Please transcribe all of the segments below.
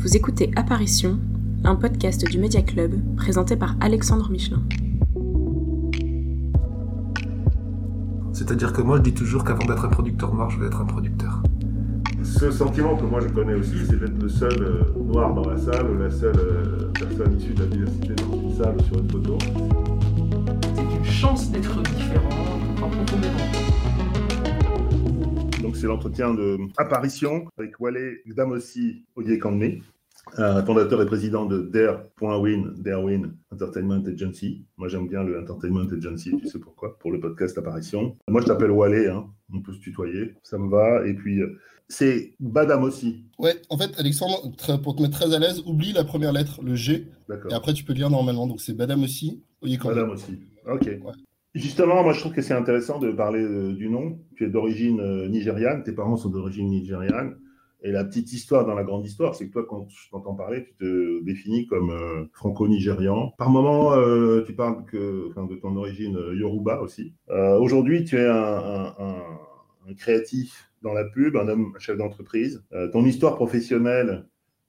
Vous écoutez Apparition, un podcast du Média Club présenté par Alexandre Michelin. C'est-à-dire que moi, je dis toujours qu'avant d'être un producteur noir, je vais être un producteur. Ce sentiment que moi je connais aussi, c'est d'être le seul euh, noir dans la salle, ou la seule euh, personne issue de la diversité dans une salle ou sur une photo. C'est une chance d'être différent, d'être profondément. Donc c'est l'entretien de Apparition avec Wale Gdamossi Odiekandé, euh, fondateur et président de Dare.win, Darewin Entertainment Agency. Moi j'aime bien le Entertainment Agency, tu sais pourquoi, pour le podcast Apparition. Moi je t'appelle Wale, hein, on peut se tutoyer, ça me va. Et puis euh, c'est Badam aussi. Ouais, en fait, Alexandre, pour te mettre très à l'aise, oublie la première lettre, le G, D'accord. et après tu peux lire normalement. Donc c'est Badam aussi, Oyekande. Madame aussi. Ok. Justement, moi je trouve que c'est intéressant de parler euh, du nom. Tu es d'origine nigériane, tes parents sont d'origine nigériane. Et la petite histoire dans la grande histoire, c'est que toi, quand je t'entends parler, tu te définis comme euh, franco-nigérian. Par moment, euh, tu parles que, de ton origine euh, yoruba aussi. Aujourd'hui, tu es un, créatif dans la pub, un homme chef d'entreprise. Ton histoire professionnelle,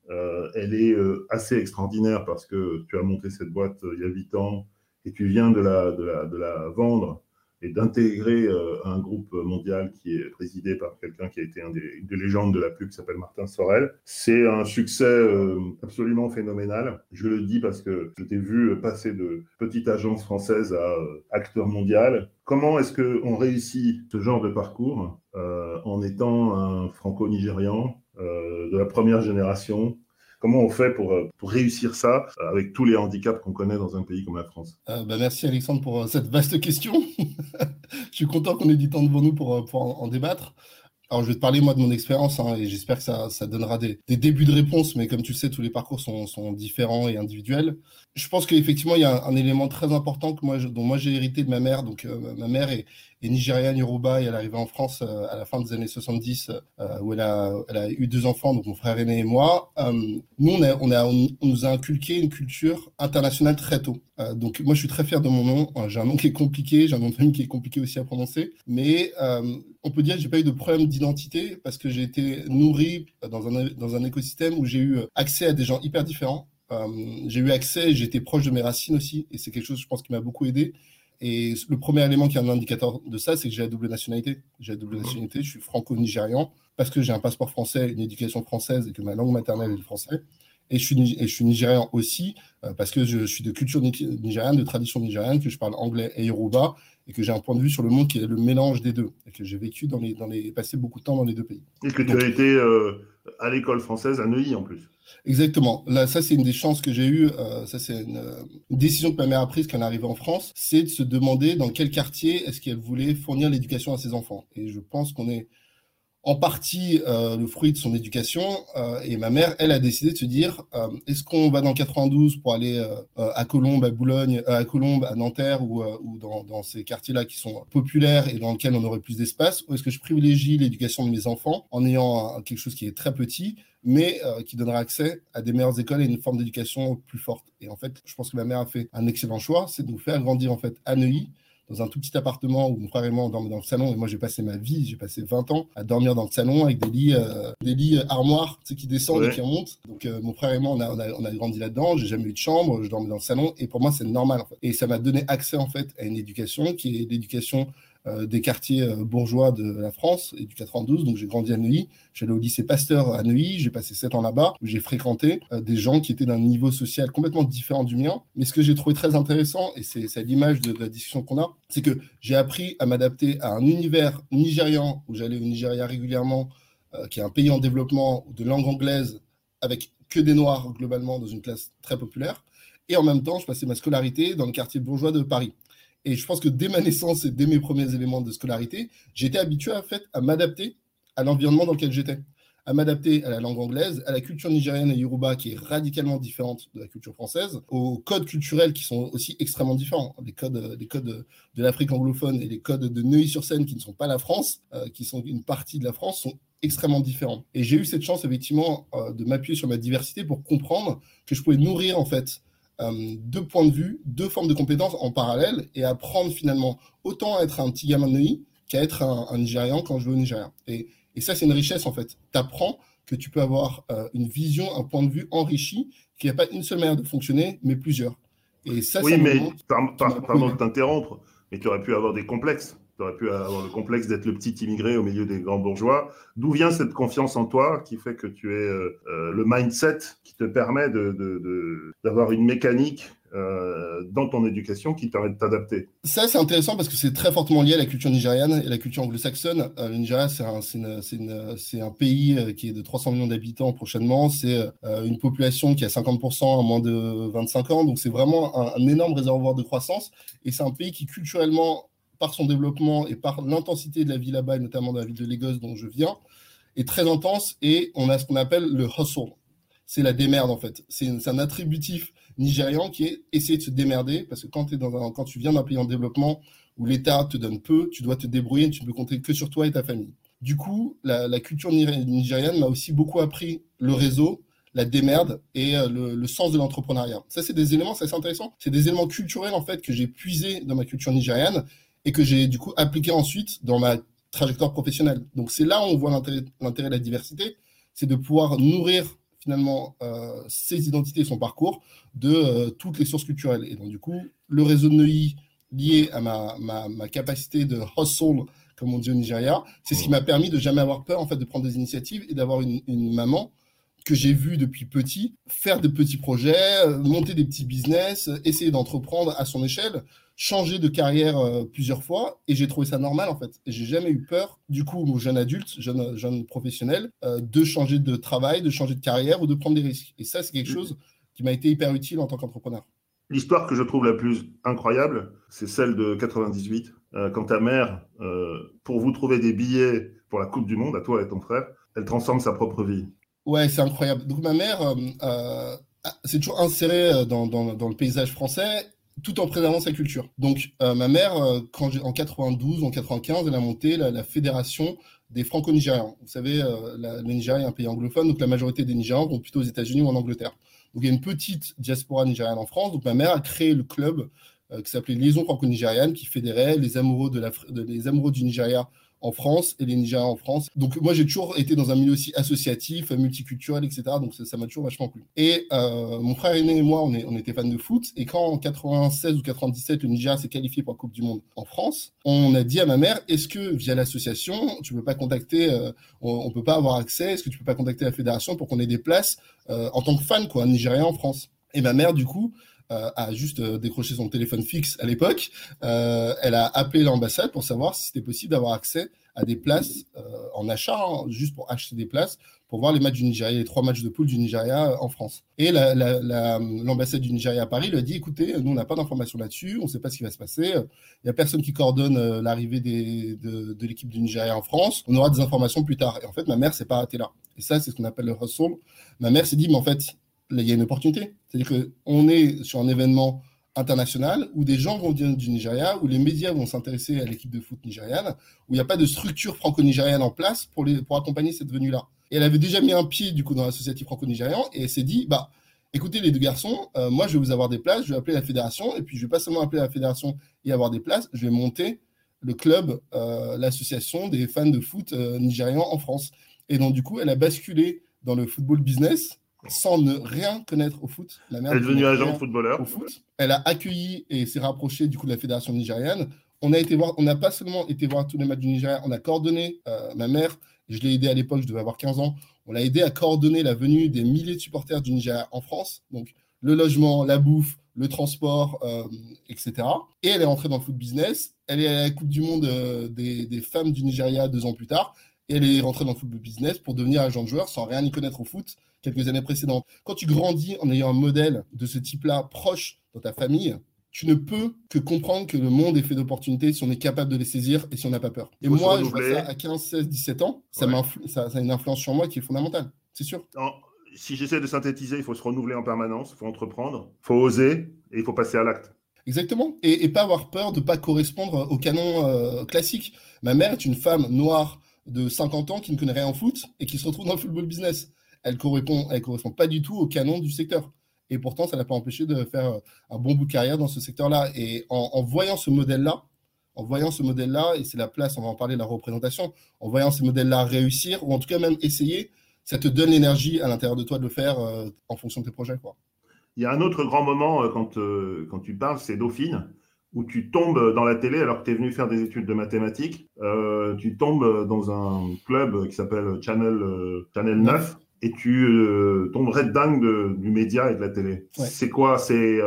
elle est assez extraordinaire parce que tu as monté cette boîte il y a 8 ans et tu viens de la vendre et d'intégrer euh, un groupe mondial qui est présidé par quelqu'un qui a été une des légendes de la pub qui s'appelle Martin Sorel. C'est un succès euh, absolument phénoménal. Je le dis parce que je t'ai vu passer de petite agence française à euh, acteur mondial. Comment est-ce qu'on réussit ce genre de parcours en étant un franco-nigérian de la première génération Comment on fait pour, euh, réussir ça euh, avec tous les handicaps qu'on connaît dans un pays comme la France? Euh, bah, merci Alexandre pour euh, cette vaste question. Je suis content qu'on ait du temps devant nous pour, pour en, débattre. Alors, je vais te parler, moi, de mon expérience, hein, et j'espère que ça, donnera des, débuts de réponse, mais comme tu le sais, tous les parcours sont, différents et individuels. Je pense qu'effectivement, il y a un, élément très important que moi, dont moi j'ai hérité de ma mère. Donc, ma mère est, est nigériane, yoruba, et elle est arrivée en France euh, à la fin des années 70, euh, où elle a, eu deux enfants, donc mon frère aîné et moi. Euh, nous, on, nous a inculqué une culture internationale très tôt. Donc, moi, je suis très fier de mon nom. J'ai un nom qui est compliqué, j'ai un nom de famille qui est compliqué aussi à prononcer, mais on peut dire que j'ai pas eu de problème d'identité parce que j'ai été nourri dans un, écosystème où j'ai eu accès à des gens hyper différents. J'ai eu accès, été proche de mes racines aussi, et c'est quelque chose, je pense, qui m'a beaucoup aidé. Et le premier élément qui est un indicateur de ça, c'est que j'ai la double nationalité. J'ai la double nationalité, je suis franco-nigérian parce que j'ai un passeport français, une éducation française et que ma langue maternelle est le français. Et je suis, et je suis nigérian aussi euh, parce que je suis de culture ni- nigériane, de tradition nigériane, que je parle anglais et yoruba et que j'ai un point de vue sur le monde qui est le mélange des deux et que j'ai vécu dans les, dans les, passé beaucoup de temps dans les deux pays. Et que tu as été euh, à l'école française à Neuilly en plus. Exactement. Là, ça, c'est une des chances que j'ai eues. euh, ça, c'est une, euh, une décision que ma mère a prise quand elle est arrivée en France. C'est de se demander dans quel quartier est-ce qu'elle voulait fournir l'éducation à ses enfants. Et je pense qu'on est en partie euh, le fruit de son éducation. euh, et ma mère, elle, a décidé de se dire euh, est-ce qu'on va dans le 92 pour aller euh, euh, à Colombes, à Boulogne, euh, à Colombes, à Nanterre ou, ou dans, dans ces quartiers-là qui sont populaires et dans lesquels on aurait plus d'espace Ou est-ce que je privilégie l'éducation de mes enfants en ayant quelque chose qui est très petit mais euh, qui donnera accès à des meilleures écoles et une forme d'éducation plus forte? Et en fait, je pense que ma mère a fait un excellent choix, c'est de nous faire grandir en fait à Neuilly, dans un tout petit appartement où mon frère et moi on dormait dans le salon. Et moi, j'ai passé ma vie, j'ai passé 20 ans à dormir dans le salon avec des lits, euh, des lits euh, armoires, tu sais, qui descendent Ouais. et qui remontent. Donc, euh, mon frère et moi, on a, on a, on a grandi là-dedans. J'ai jamais eu de chambre, je dormais dans le salon. Et pour moi, c'est normal. En fait. Et ça m'a donné accès en fait à une éducation qui est l'éducation des quartiers euh, bourgeois de la France et du 92. Donc, j'ai grandi à Neuilly. J'allais au lycée Pasteur à Neuilly, j'ai passé sept ans là-bas, j'ai fréquenté euh, des gens qui étaient d'un niveau social complètement différent du mien. Mais ce que j'ai trouvé très intéressant, et c'est à l'image de, la discussion qu'on a, c'est que j'ai appris à m'adapter à un univers nigérian, où j'allais au Nigeria régulièrement, euh, qui est un pays en développement de langue anglaise, avec que des Noirs globalement dans une classe très populaire. Et en même temps, je passais ma scolarité dans le quartier bourgeois de Paris. Et je pense que dès ma naissance et dès mes premiers éléments de scolarité, j'étais habitué en fait, à m'adapter à l'environnement dans lequel j'étais, à m'adapter à la langue anglaise, à la culture nigérienne et yoruba qui est radicalement différente de la culture française, aux codes culturels qui sont aussi extrêmement différents. Les codes, les codes de l'Afrique anglophone et les codes de Neuilly-sur-Seine qui ne sont pas la France, euh, qui sont une partie de la France, sont extrêmement différents. Et j'ai eu cette chance effectivement euh, de m'appuyer sur ma diversité pour comprendre que je pouvais nourrir en fait euh, deux points de vue, deux formes de compétences en parallèle et apprendre finalement autant à être un petit gamin de Neuilly qu'à être un, un Nigérian quand je vais au Nigeria. Et, Et ça, c'est une richesse, en fait. Tu apprends que tu peux avoir euh, une vision, un point de vue enrichi, qu'il n'y a pas une seule manière de fonctionner, mais plusieurs. Et ça, oui, mais pardon de t'interrompre, mais tu aurais pu avoir des complexes. Tu aurais pu avoir le complexe d'être le petit immigré au milieu des grands bourgeois. D'où vient cette confiance en toi qui fait que tu es euh, euh, le mindset qui te permet d'avoir de, une mécanique euh, dans ton éducation qui permet de t'adapter? Ça, c'est intéressant parce que c'est très fortement lié à la culture nigériane et la culture anglo-saxonne. Euh, le Nigeria, c'est un, un, pays qui est de 300 millions d'habitants prochainement. C'est une population qui a 50% à moins de 25 ans. Donc, c'est vraiment un, énorme réservoir de croissance. Et c'est un pays qui, culturellement, par son développement et par l'intensité de la vie là-bas, et notamment de la ville de Lagos dont je viens, est très intense. Et on a ce qu'on appelle le hustle. C'est la démerde, en fait. C'est un attributif nigérian qui est essayer de se démerder, parce que quand, tu viens d'un pays en développement où l'État te donne peu, tu dois te débrouiller, tu ne peux compter que sur toi et ta famille. Du coup, la, culture nigériane m'a aussi beaucoup appris le réseau, la démerde et euh, le, sens de l'entrepreneuriat. Ça, c'est des éléments, c'est intéressant. C'est des éléments culturels, en fait, que j'ai puisés dans ma culture nigériane et que j'ai, du coup, appliqué ensuite dans ma trajectoire professionnelle. Donc, c'est là où on voit l'intérêt de la diversité, c'est de pouvoir nourrir finalement euh, ses identités, son parcours de euh, toutes les sources culturelles. Et donc, du coup, le réseau de Neuilly lié à ma, ma, ma capacité de hustle, comme on dit au Nigeria, c'est ce qui m'a permis de jamais avoir peur en fait de prendre des initiatives et d'avoir une, une maman que j'ai vue depuis petit faire de petits projets, euh, monter des petits business, essayer d'entreprendre à son échelle changé de carrière euh, plusieurs fois et j'ai trouvé ça normal en fait. J'ai jamais eu peur, du coup, mon jeune adulte, jeune, jeune professionnel, euh, de changer de travail, de changer de carrière ou de prendre des risques. Et ça, c'est quelque chose qui m'a été hyper utile en tant qu'entrepreneur. L'histoire que je trouve la plus incroyable, c'est celle de 98, euh, quand ta mère, pour vous trouver des billets pour la Coupe du Monde, à toi et ton frère, elle transforme sa propre vie. Ouais, c'est incroyable. Donc ma mère, c'est toujours inséré dans, dans, le paysage français tout en préservant sa culture. Donc, euh, ma mère, euh, quand en 92, en 95, elle a monté la, fédération des franco-nigérians. Vous savez, euh, le Nigeria est un pays anglophone, donc la majorité des Nigérians vont plutôt aux États-Unis ou en Angleterre. Donc, il y a une petite diaspora nigériane en France. Donc, ma mère a créé le club qui s'appelait Liaison franco-nigériane, qui fédérait les amoureux, de les amoureux du Nigeria en France et les Nigériens en France. Donc moi j'ai toujours été dans un milieu aussi associatif, multiculturel, etc. Donc ça m'a toujours vachement plu. Et euh, mon frère aîné et moi, on, était fans de foot. Et quand en 96 ou 97, le Nigeria s'est qualifié pour la Coupe du Monde en France, on a dit à ma mère, est-ce que via l'association, tu peux pas contacter, euh, on, peut pas avoir accès, est-ce que tu peux pas contacter la fédération pour qu'on ait des places euh, en tant que fan, quoi, Nigérien en France? Et ma mère, du coup, a juste décroché son téléphone fixe à l'époque. elle a appelé l'ambassade pour savoir si c'était possible d'avoir accès à des places euh, en achat, hein, juste pour acheter des places, pour voir les matchs du Nigeria, les trois matchs de poule du Nigeria euh, en France. Et l'ambassade du Nigeria à Paris lui a dit, écoutez, nous, on n'a pas d'informations là-dessus, on ne sait pas ce qui va se passer, il n'y a personne qui coordonne euh, l'arrivée de, de l'équipe du Nigeria en France, on aura des informations plus tard. Et en fait, ma mère s'est pas arrêtée là. Et ça, c'est ce qu'on appelle le hustle. Ma mère s'est dit, mais en fait, il y a une opportunité. C'est-à-dire qu'on est sur un événement international où des gens vont venir du Nigeria, où les médias vont s'intéresser à l'équipe de foot nigériane, où il n'y a pas de structure franco-nigériane en place pour, les, pour accompagner cette venue-là. Et elle avait déjà mis un pied du coup dans l'associatif franco-nigérian et elle s'est dit, bah, écoutez les deux garçons, euh, moi je vais vous avoir des places, je vais appeler la fédération et puis je vais pas seulement appeler la fédération et avoir des places, je vais monter le club, euh, l'association des fans de foot euh, en France. Et donc du coup, elle a basculé dans le football business sans ne rien connaître au foot. La elle est devenue agent footballeur. Au foot. Elle a accueilli et s'est rapprochée du coup de la fédération nigériane. On a été voir, on n'a pas seulement été voir tous les matchs du Nigeria, on a coordonné euh, ma mère. Je l'ai aidé à l'époque, je devais avoir 15 ans. On l'a aidé à coordonner la venue des milliers de supporters du Nigeria en France. Donc le logement, la bouffe, le transport, euh, etc. Et elle est rentrée dans le foot business. Elle est à la Coupe du Monde euh, des, des femmes du Nigeria deux ans plus tard. Et elle est rentrée dans le football business pour devenir agent de joueur sans rien y connaître au foot quelques années précédentes. Quand tu grandis en ayant un modèle de ce type-là proche dans ta famille, tu ne peux que comprendre que le monde est fait d'opportunités si on est capable de les saisir et si on n'a pas peur. Et moi, je vois ça à 15, 16, 17 ans, ça, ça, a une influence sur moi qui est fondamentale, c'est sûr. si j'essaie de synthétiser, il faut se renouveler en permanence, il faut entreprendre, il faut oser et il faut passer à l'acte. Exactement. Et, pas avoir peur de ne pas correspondre au canon euh, classique. Ma mère est une femme noire de 50 ans qui ne connaît rien en foot et qui se retrouve dans le football business elle correspond, correspond pas du tout au canon du secteur. Et pourtant, ça l'a pas empêché de faire un bon bout de carrière dans ce secteur-là. Et en, voyant ce modèle-là, en voyant ce modèle-là, et c'est la place, on va en parler, la représentation, en voyant ce modèle-là réussir, ou en tout cas même essayer, ça te donne l'énergie à l'intérieur de toi de le faire euh, en fonction de tes projets. Quoi. Il y a un autre grand moment quand, quand tu parles, c'est Dauphine où tu tombes dans la télé alors que tu es venu faire des études de mathématiques. Euh, tu tombes dans un club qui s'appelle Channel, euh, Channel 9 et tu euh, tombes red dingue de, du média et de la télé. C'est quoi? C'est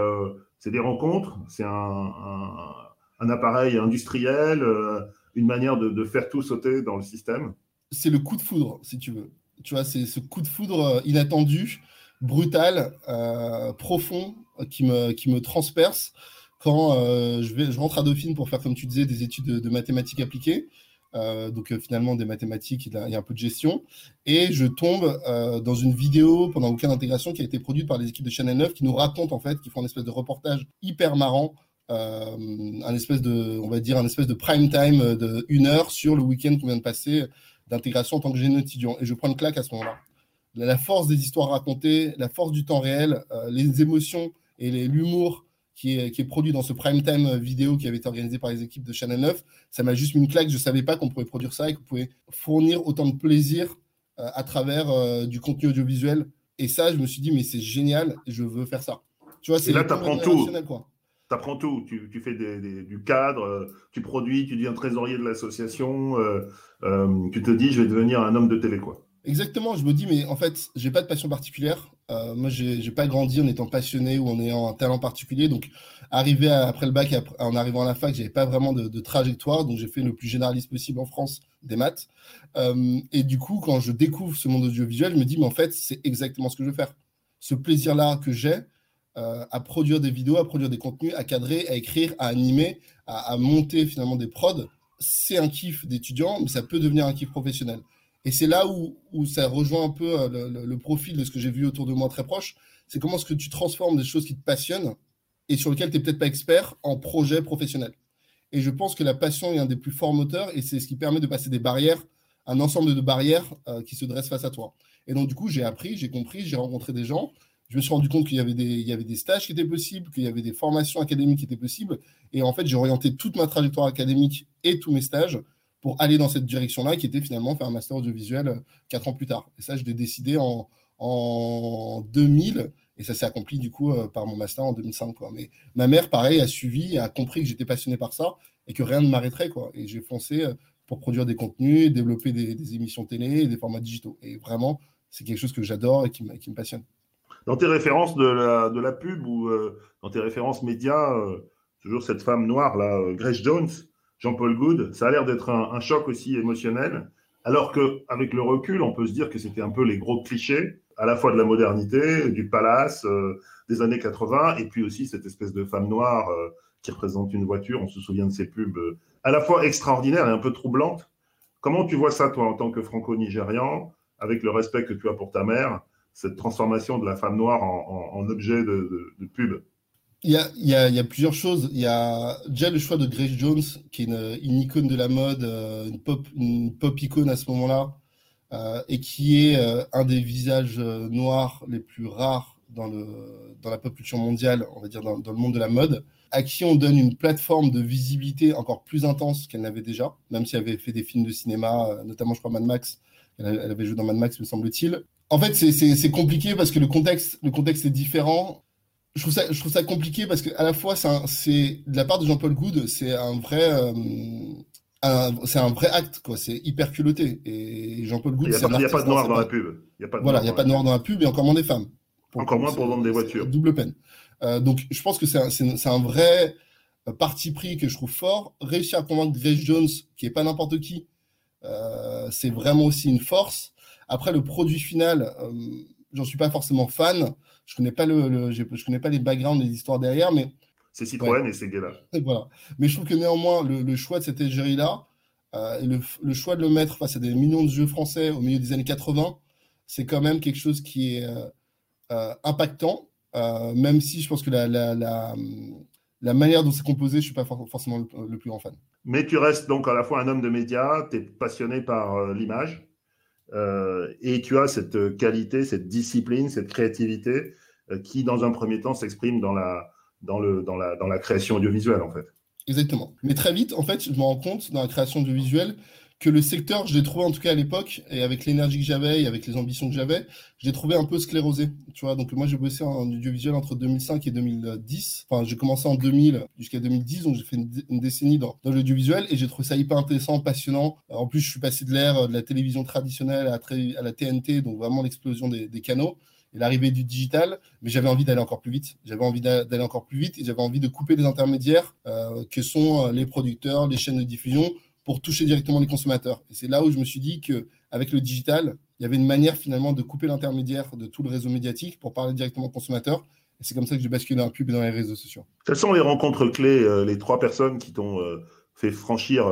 des rencontres? C'est un, un, appareil industriel Une manière de, de, faire tout sauter dans le système? C'est le coup de foudre, si tu veux. Tu vois, c'est ce coup de foudre inattendu, brutal, profond, qui me, qui me transperce quand euh, je, vais, je rentre à Dauphine pour faire, comme tu disais, des études de, mathématiques appliquées. Euh, donc euh, finalement des mathématiques, a, un peu de gestion. Et je tombe dans une vidéo pendant aucun d'intégration qui a été produite par les équipes de Channel 9 qui nous racontent en fait, qui font un espèce de reportage hyper marrant, un espèce de, on va dire, un espèce de prime time de une heure sur le week-end qu'on vient de passer d'intégration en tant que jeune étudiant. Et je prends une claque à ce moment-là. La force des histoires racontées, la force du temps réel, les émotions et l'humour qui est, produit dans ce prime time vidéo qui avait été organisé par les équipes de Channel 9. Ça m'a juste mis une claque. Je ne savais pas qu'on pouvait produire ça et qu'on pouvait fournir autant de plaisir euh, à travers euh, du contenu audiovisuel. Et ça, je me suis dit, mais c'est génial, je veux faire ça. Tu vois, c'est là, tu apprends tout. Tu apprends tout. Tu, tu fais du cadre, euh, tu produis, tu deviens trésorier de l'association. tu te dis, je vais devenir un homme de télé. Quoi. Exactement, je me dis, mais en fait, j'ai pas de passion particulière. Euh, moi, j'ai pas grandi en étant passionné ou en ayant un talent particulier. Donc, arrivé après le bac, en arrivant à la fac, j'avais pas vraiment de, trajectoire. Donc, j'ai fait le plus généraliste possible en France des maths. Euh, et du coup, quand je découvre ce monde audiovisuel, je me dis, mais en fait, c'est exactement ce que je veux faire. Ce plaisir-là que j'ai euh, à produire des vidéos, à produire des contenus, à cadrer, à écrire, à animer, à, à monter finalement des prods, c'est un kiff d'étudiant, mais ça peut devenir un kiff professionnel. Et c'est là où, ça rejoint un peu euh, le, profil de ce que j'ai vu autour de moi très proche. C'est comment est-ce que tu transformes des choses qui te passionnent et sur lesquelles tu n'es peut-être pas expert en projet professionnel. Et je pense que la passion est un des plus forts moteurs et c'est ce qui permet de passer des barrières, un ensemble de barrières euh, qui se dressent face à toi. Et donc, du coup, j'ai appris, j'ai compris, j'ai rencontré des gens. Je me suis rendu compte qu'il y, y avait des stages qui étaient possibles, qu'il y avait des formations académiques qui étaient possibles. Et en fait, j'ai orienté toute ma trajectoire académique et tous mes stages pour aller dans cette direction-là, qui était finalement faire un master audiovisuel euh, quatre ans plus tard. Et ça, je l'ai décidé en, en 2000, et ça s'est accompli du coup euh, par mon master en 2005. Quoi. Mais ma mère, pareil, a suivi, a compris que j'étais passionné par ça et que rien ne m'arrêterait. Quoi. Et j'ai foncé euh, pour produire des contenus, développer des, émissions télé et des formats digitaux. Et vraiment, c'est quelque chose que j'adore et qui, me passionne. Dans tes références de la, de la pub ou dans tes références médias, toujours cette femme noire, là, Grace Jones, Jean-Paul Good, ça a l'air d'être un, choc aussi émotionnel, alors qu'avec le recul, on peut se dire que c'était un peu les gros clichés, à la fois de la modernité, du palace, euh, des années 80, et puis aussi cette espèce de femme noire euh, qui représente une voiture, on se souvient de ces pubs, euh, à la fois extraordinaires et un peu troublantes. Comment tu vois ça, toi, en tant que franco-nigérian, avec le respect que tu as pour ta mère, cette transformation de la femme noire en, objet de pub? Il y, a, y a, y a, plusieurs choses. Il y a déjà le choix de Grace Jones, qui est une, icône de la mode, euh, une pop, une pop icône à ce moment-là, euh, et qui est euh, un des visages noirs les plus rares dans, le, dans la pop culture mondiale, on va dire dans, dans, le monde de la mode, à qui on donne une plateforme de visibilité encore plus intense qu'elle n'avait déjà, même si elle avait fait des films de cinéma, notamment je crois Mad Max, elle, avait joué dans Mad Max me semble-t-il. En fait, c'est compliqué parce que le contexte, le contexte est différent je trouve ça, je trouve ça compliqué parce que à la fois, c'est de la part de Jean-Paul Goud, c'est un vrai, euh, c'est un vrai acte, quoi. C'est hyper culotté. Et Jean-Paul Goud, il n'y a, pas de noir dans la pub. Il y a pas de voilà, il n'y a pas de noir dans la pub et encore moins des femmes. encore moins pour vendre des voitures. Double peine. Euh, donc, je pense que c'est un, un, vrai parti pris que je trouve fort. Réussir à convaincre Grace Jones, qui est pas n'importe qui, euh, c'est vraiment aussi une force. Après, le produit final, euh, j'en suis pas forcément fan. Je connais pas le, je, connais pas les backgrounds, les histoires derrière, mais c'est Citroën et c'est Gela. Voilà. Mais je trouve que néanmoins, le, choix de cette égérie-là, euh, et le, choix de le mettre face à des millions de jeux français au milieu des années 80, c'est quand même quelque chose qui est euh, euh, impactant, même si je pense que la, la, la, la manière dont c'est composé, je suis pas forcément le, plus grand fan. Mais tu restes donc à la fois un homme de médias, tu es passionné par l'image, euh, et tu as cette qualité, cette discipline, cette créativité euh, qui, dans un premier temps, s'exprime dans la, dans, le, dans, la, dans la création audiovisuelle, en fait. Exactement. Mais très vite, en fait, je me rends compte dans la création du visuel que le secteur, je l'ai trouvé en tout cas à l'époque, et avec l'énergie que j'avais et avec les ambitions que j'avais, je l'ai trouvé un peu sclérosé. Tu vois, donc moi j'ai bossé en audiovisuel entre 2005 et 2010. Enfin, j'ai commencé en 2000 jusqu'à 2010, donc j'ai fait une, décennie dans, dans l'audiovisuel et j'ai trouvé ça hyper intéressant, passionnant. En plus, je suis passé de l'ère de la télévision traditionnelle à, la TNT, donc vraiment l'explosion des, des canaux et l'arrivée du digital, mais j'avais envie d'aller encore plus vite. J'avais envie d'aller encore plus vite et j'avais envie de couper les intermédiaires euh, que sont euh, les producteurs, les chaînes de diffusion pour toucher directement les consommateurs. Et c'est là où je me suis dit que avec le digital, il y avait une manière finalement de couper l'intermédiaire de tout le réseau médiatique pour parler directement aux consommateurs. Et c'est comme ça que j'ai basculé dans le pub et dans les réseaux sociaux. Quelles sont les rencontres clés, euh, les trois personnes qui t'ont fait franchir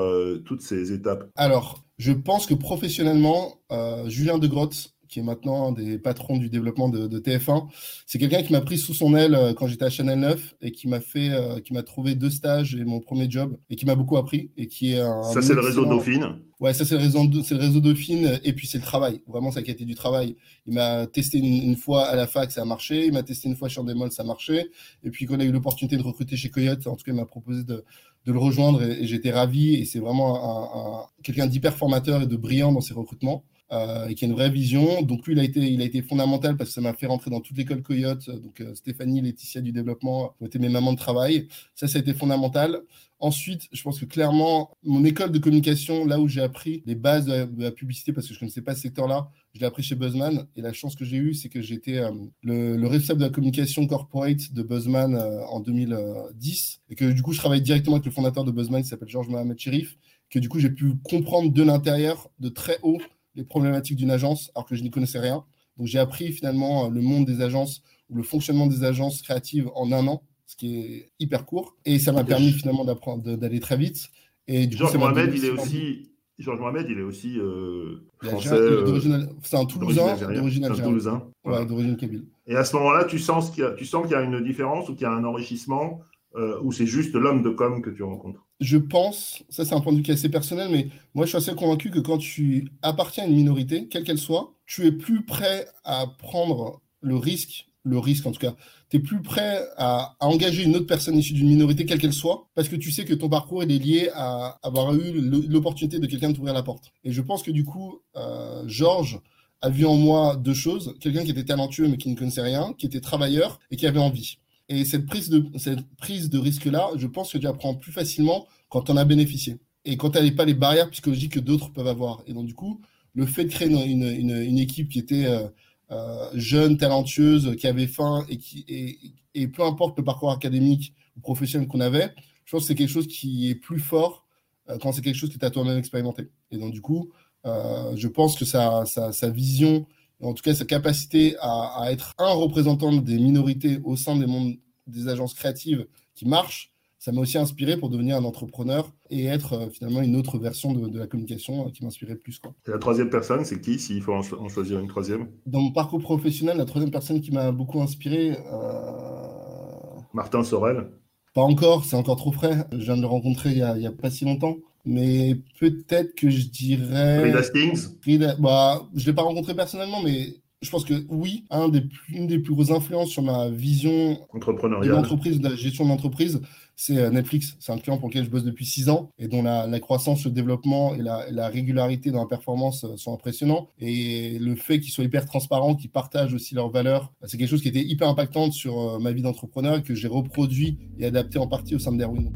toutes ces étapes Alors, je pense que professionnellement, Julien de Grotte qui est maintenant un des patrons du développement de, TF1. C'est quelqu'un qui m'a pris sous son aile euh, quand j'étais à Chanel 9 et qui m'a fait, euh, qui m'a trouvé deux stages et mon premier job et qui m'a beaucoup appris et qui est un. Ça, c'est le réseau Dauphine. Ouais, ça, c'est le réseau, c'est le réseau Dauphine et puis c'est le travail. Vraiment, ça qui a été du travail. Il m'a testé une, fois à la fac, ça a marché. Il m'a testé une fois chez Endemol, ça a marché. Et puis, quand il a eu l'opportunité de recruter chez Coyote, en tout cas, il m'a proposé de, de le rejoindre et, j'étais ravi. Et c'est vraiment un, un, quelqu'un d'hyper formateur et de brillant dans ses recrutements. Euh, et qui a une vraie vision. Donc lui, il a été, fondamental parce que ça m'a fait rentrer dans toute l'école Coyote. Donc euh, Stéphanie, Laetitia du développement ont été mes mamans de travail. Ça, ça a été fondamental. Ensuite, je pense que clairement, mon école de communication, là où j'ai appris les bases de la, publicité, parce que je ne connaissais pas ce secteur-là, je l'ai appris chez Buzzman. Et la chance que j'ai eue, c'est que j'étais euh, le, le, responsable de la communication corporate de Buzzman en 2010. Et que du coup, je travaille directement avec le fondateur de Buzzman qui s'appelle Georges Mohamed Chérif. Que du coup, j'ai pu comprendre de l'intérieur, de très haut, les problématiques d'une agence alors que je n'y connaissais rien. Donc j'ai appris finalement le monde des agences ou le fonctionnement des agences créatives en un an, ce qui est hyper court. Et ça m'a permis finalement d'apprendre, d'aller très vite. Et du Georges Mohamed, il est aussi. Georges Mohamed, il est aussi euh, français. Euh, c'est un Toulousain d'origine algérienne. Toulousain. Ouais, d'origine kabyle. Et à ce moment-là, tu sens qu'il y, a, tu sens qu'il y a une différence ou qu'il y a un enrichissement euh, ou c'est juste l'homme de com que tu rencontres je pense, ça c'est un point de vue qui est assez personnel, mais moi je suis assez convaincu que quand tu appartiens à une minorité, quelle qu'elle soit, tu es plus prêt à prendre le risque, le risque en tout cas, tu es plus prêt à, engager une autre personne issue d'une minorité, quelle qu'elle soit, parce que tu sais que ton parcours est lié à avoir eu l'opportunité de quelqu'un de t'ouvrir la porte. Et je pense que du coup, euh, Georges a vu en moi deux choses, quelqu'un qui était talentueux mais qui ne connaissait rien, qui était travailleur et qui avait envie. Et cette prise de, cette prise de risque-là, je pense que tu apprends plus facilement quand on a bénéficié. Et quand tu n'avais pas les barrières psychologiques que d'autres peuvent avoir. Et donc, du coup, le fait de créer une, une, une, équipe qui était euh, euh, jeune, talentueuse, qui avait faim, et, qui, et, et, peu importe le parcours académique ou professionnel qu'on avait, je pense que c'est quelque chose qui est plus fort euh, quand c'est quelque chose qui est à toi-même expérimenté. Et donc, du coup, je pense que sa, sa vision en tout cas sa capacité à, être un représentant des minorités au sein des mondes des agences créatives qui marchent, ça m'a aussi inspiré pour devenir un entrepreneur et être euh, finalement une autre version de, la communication euh, qui m'inspirait plus. Quoi. Et la troisième personne, c'est qui, s'il faut en, choisir une troisième? Dans mon parcours professionnel, la troisième personne qui m'a beaucoup inspiré... Euh, Martin Sorel? Pas encore, c'est encore trop frais. Je viens de le rencontrer il n'y a, a, pas si longtemps. Mais peut-être que je dirais. Reed Hastings bah, Je ne l'ai pas rencontré personnellement, mais je pense que oui, un des une des plus grosses influences sur ma vision de l'entreprise, de la gestion de l'entreprise, c'est euh, Netflix. C'est un client pour lequel je bosse depuis six ans et dont la, croissance, le développement et la, la, régularité dans la performance euh, sont impressionnants. Et le fait qu'ils soient hyper transparents, qu'ils partagent aussi leurs valeurs, c'est quelque chose qui était hyper impactant sur euh, ma vie d'entrepreneur et que j'ai reproduit et adapté en partie au sein de Derwin.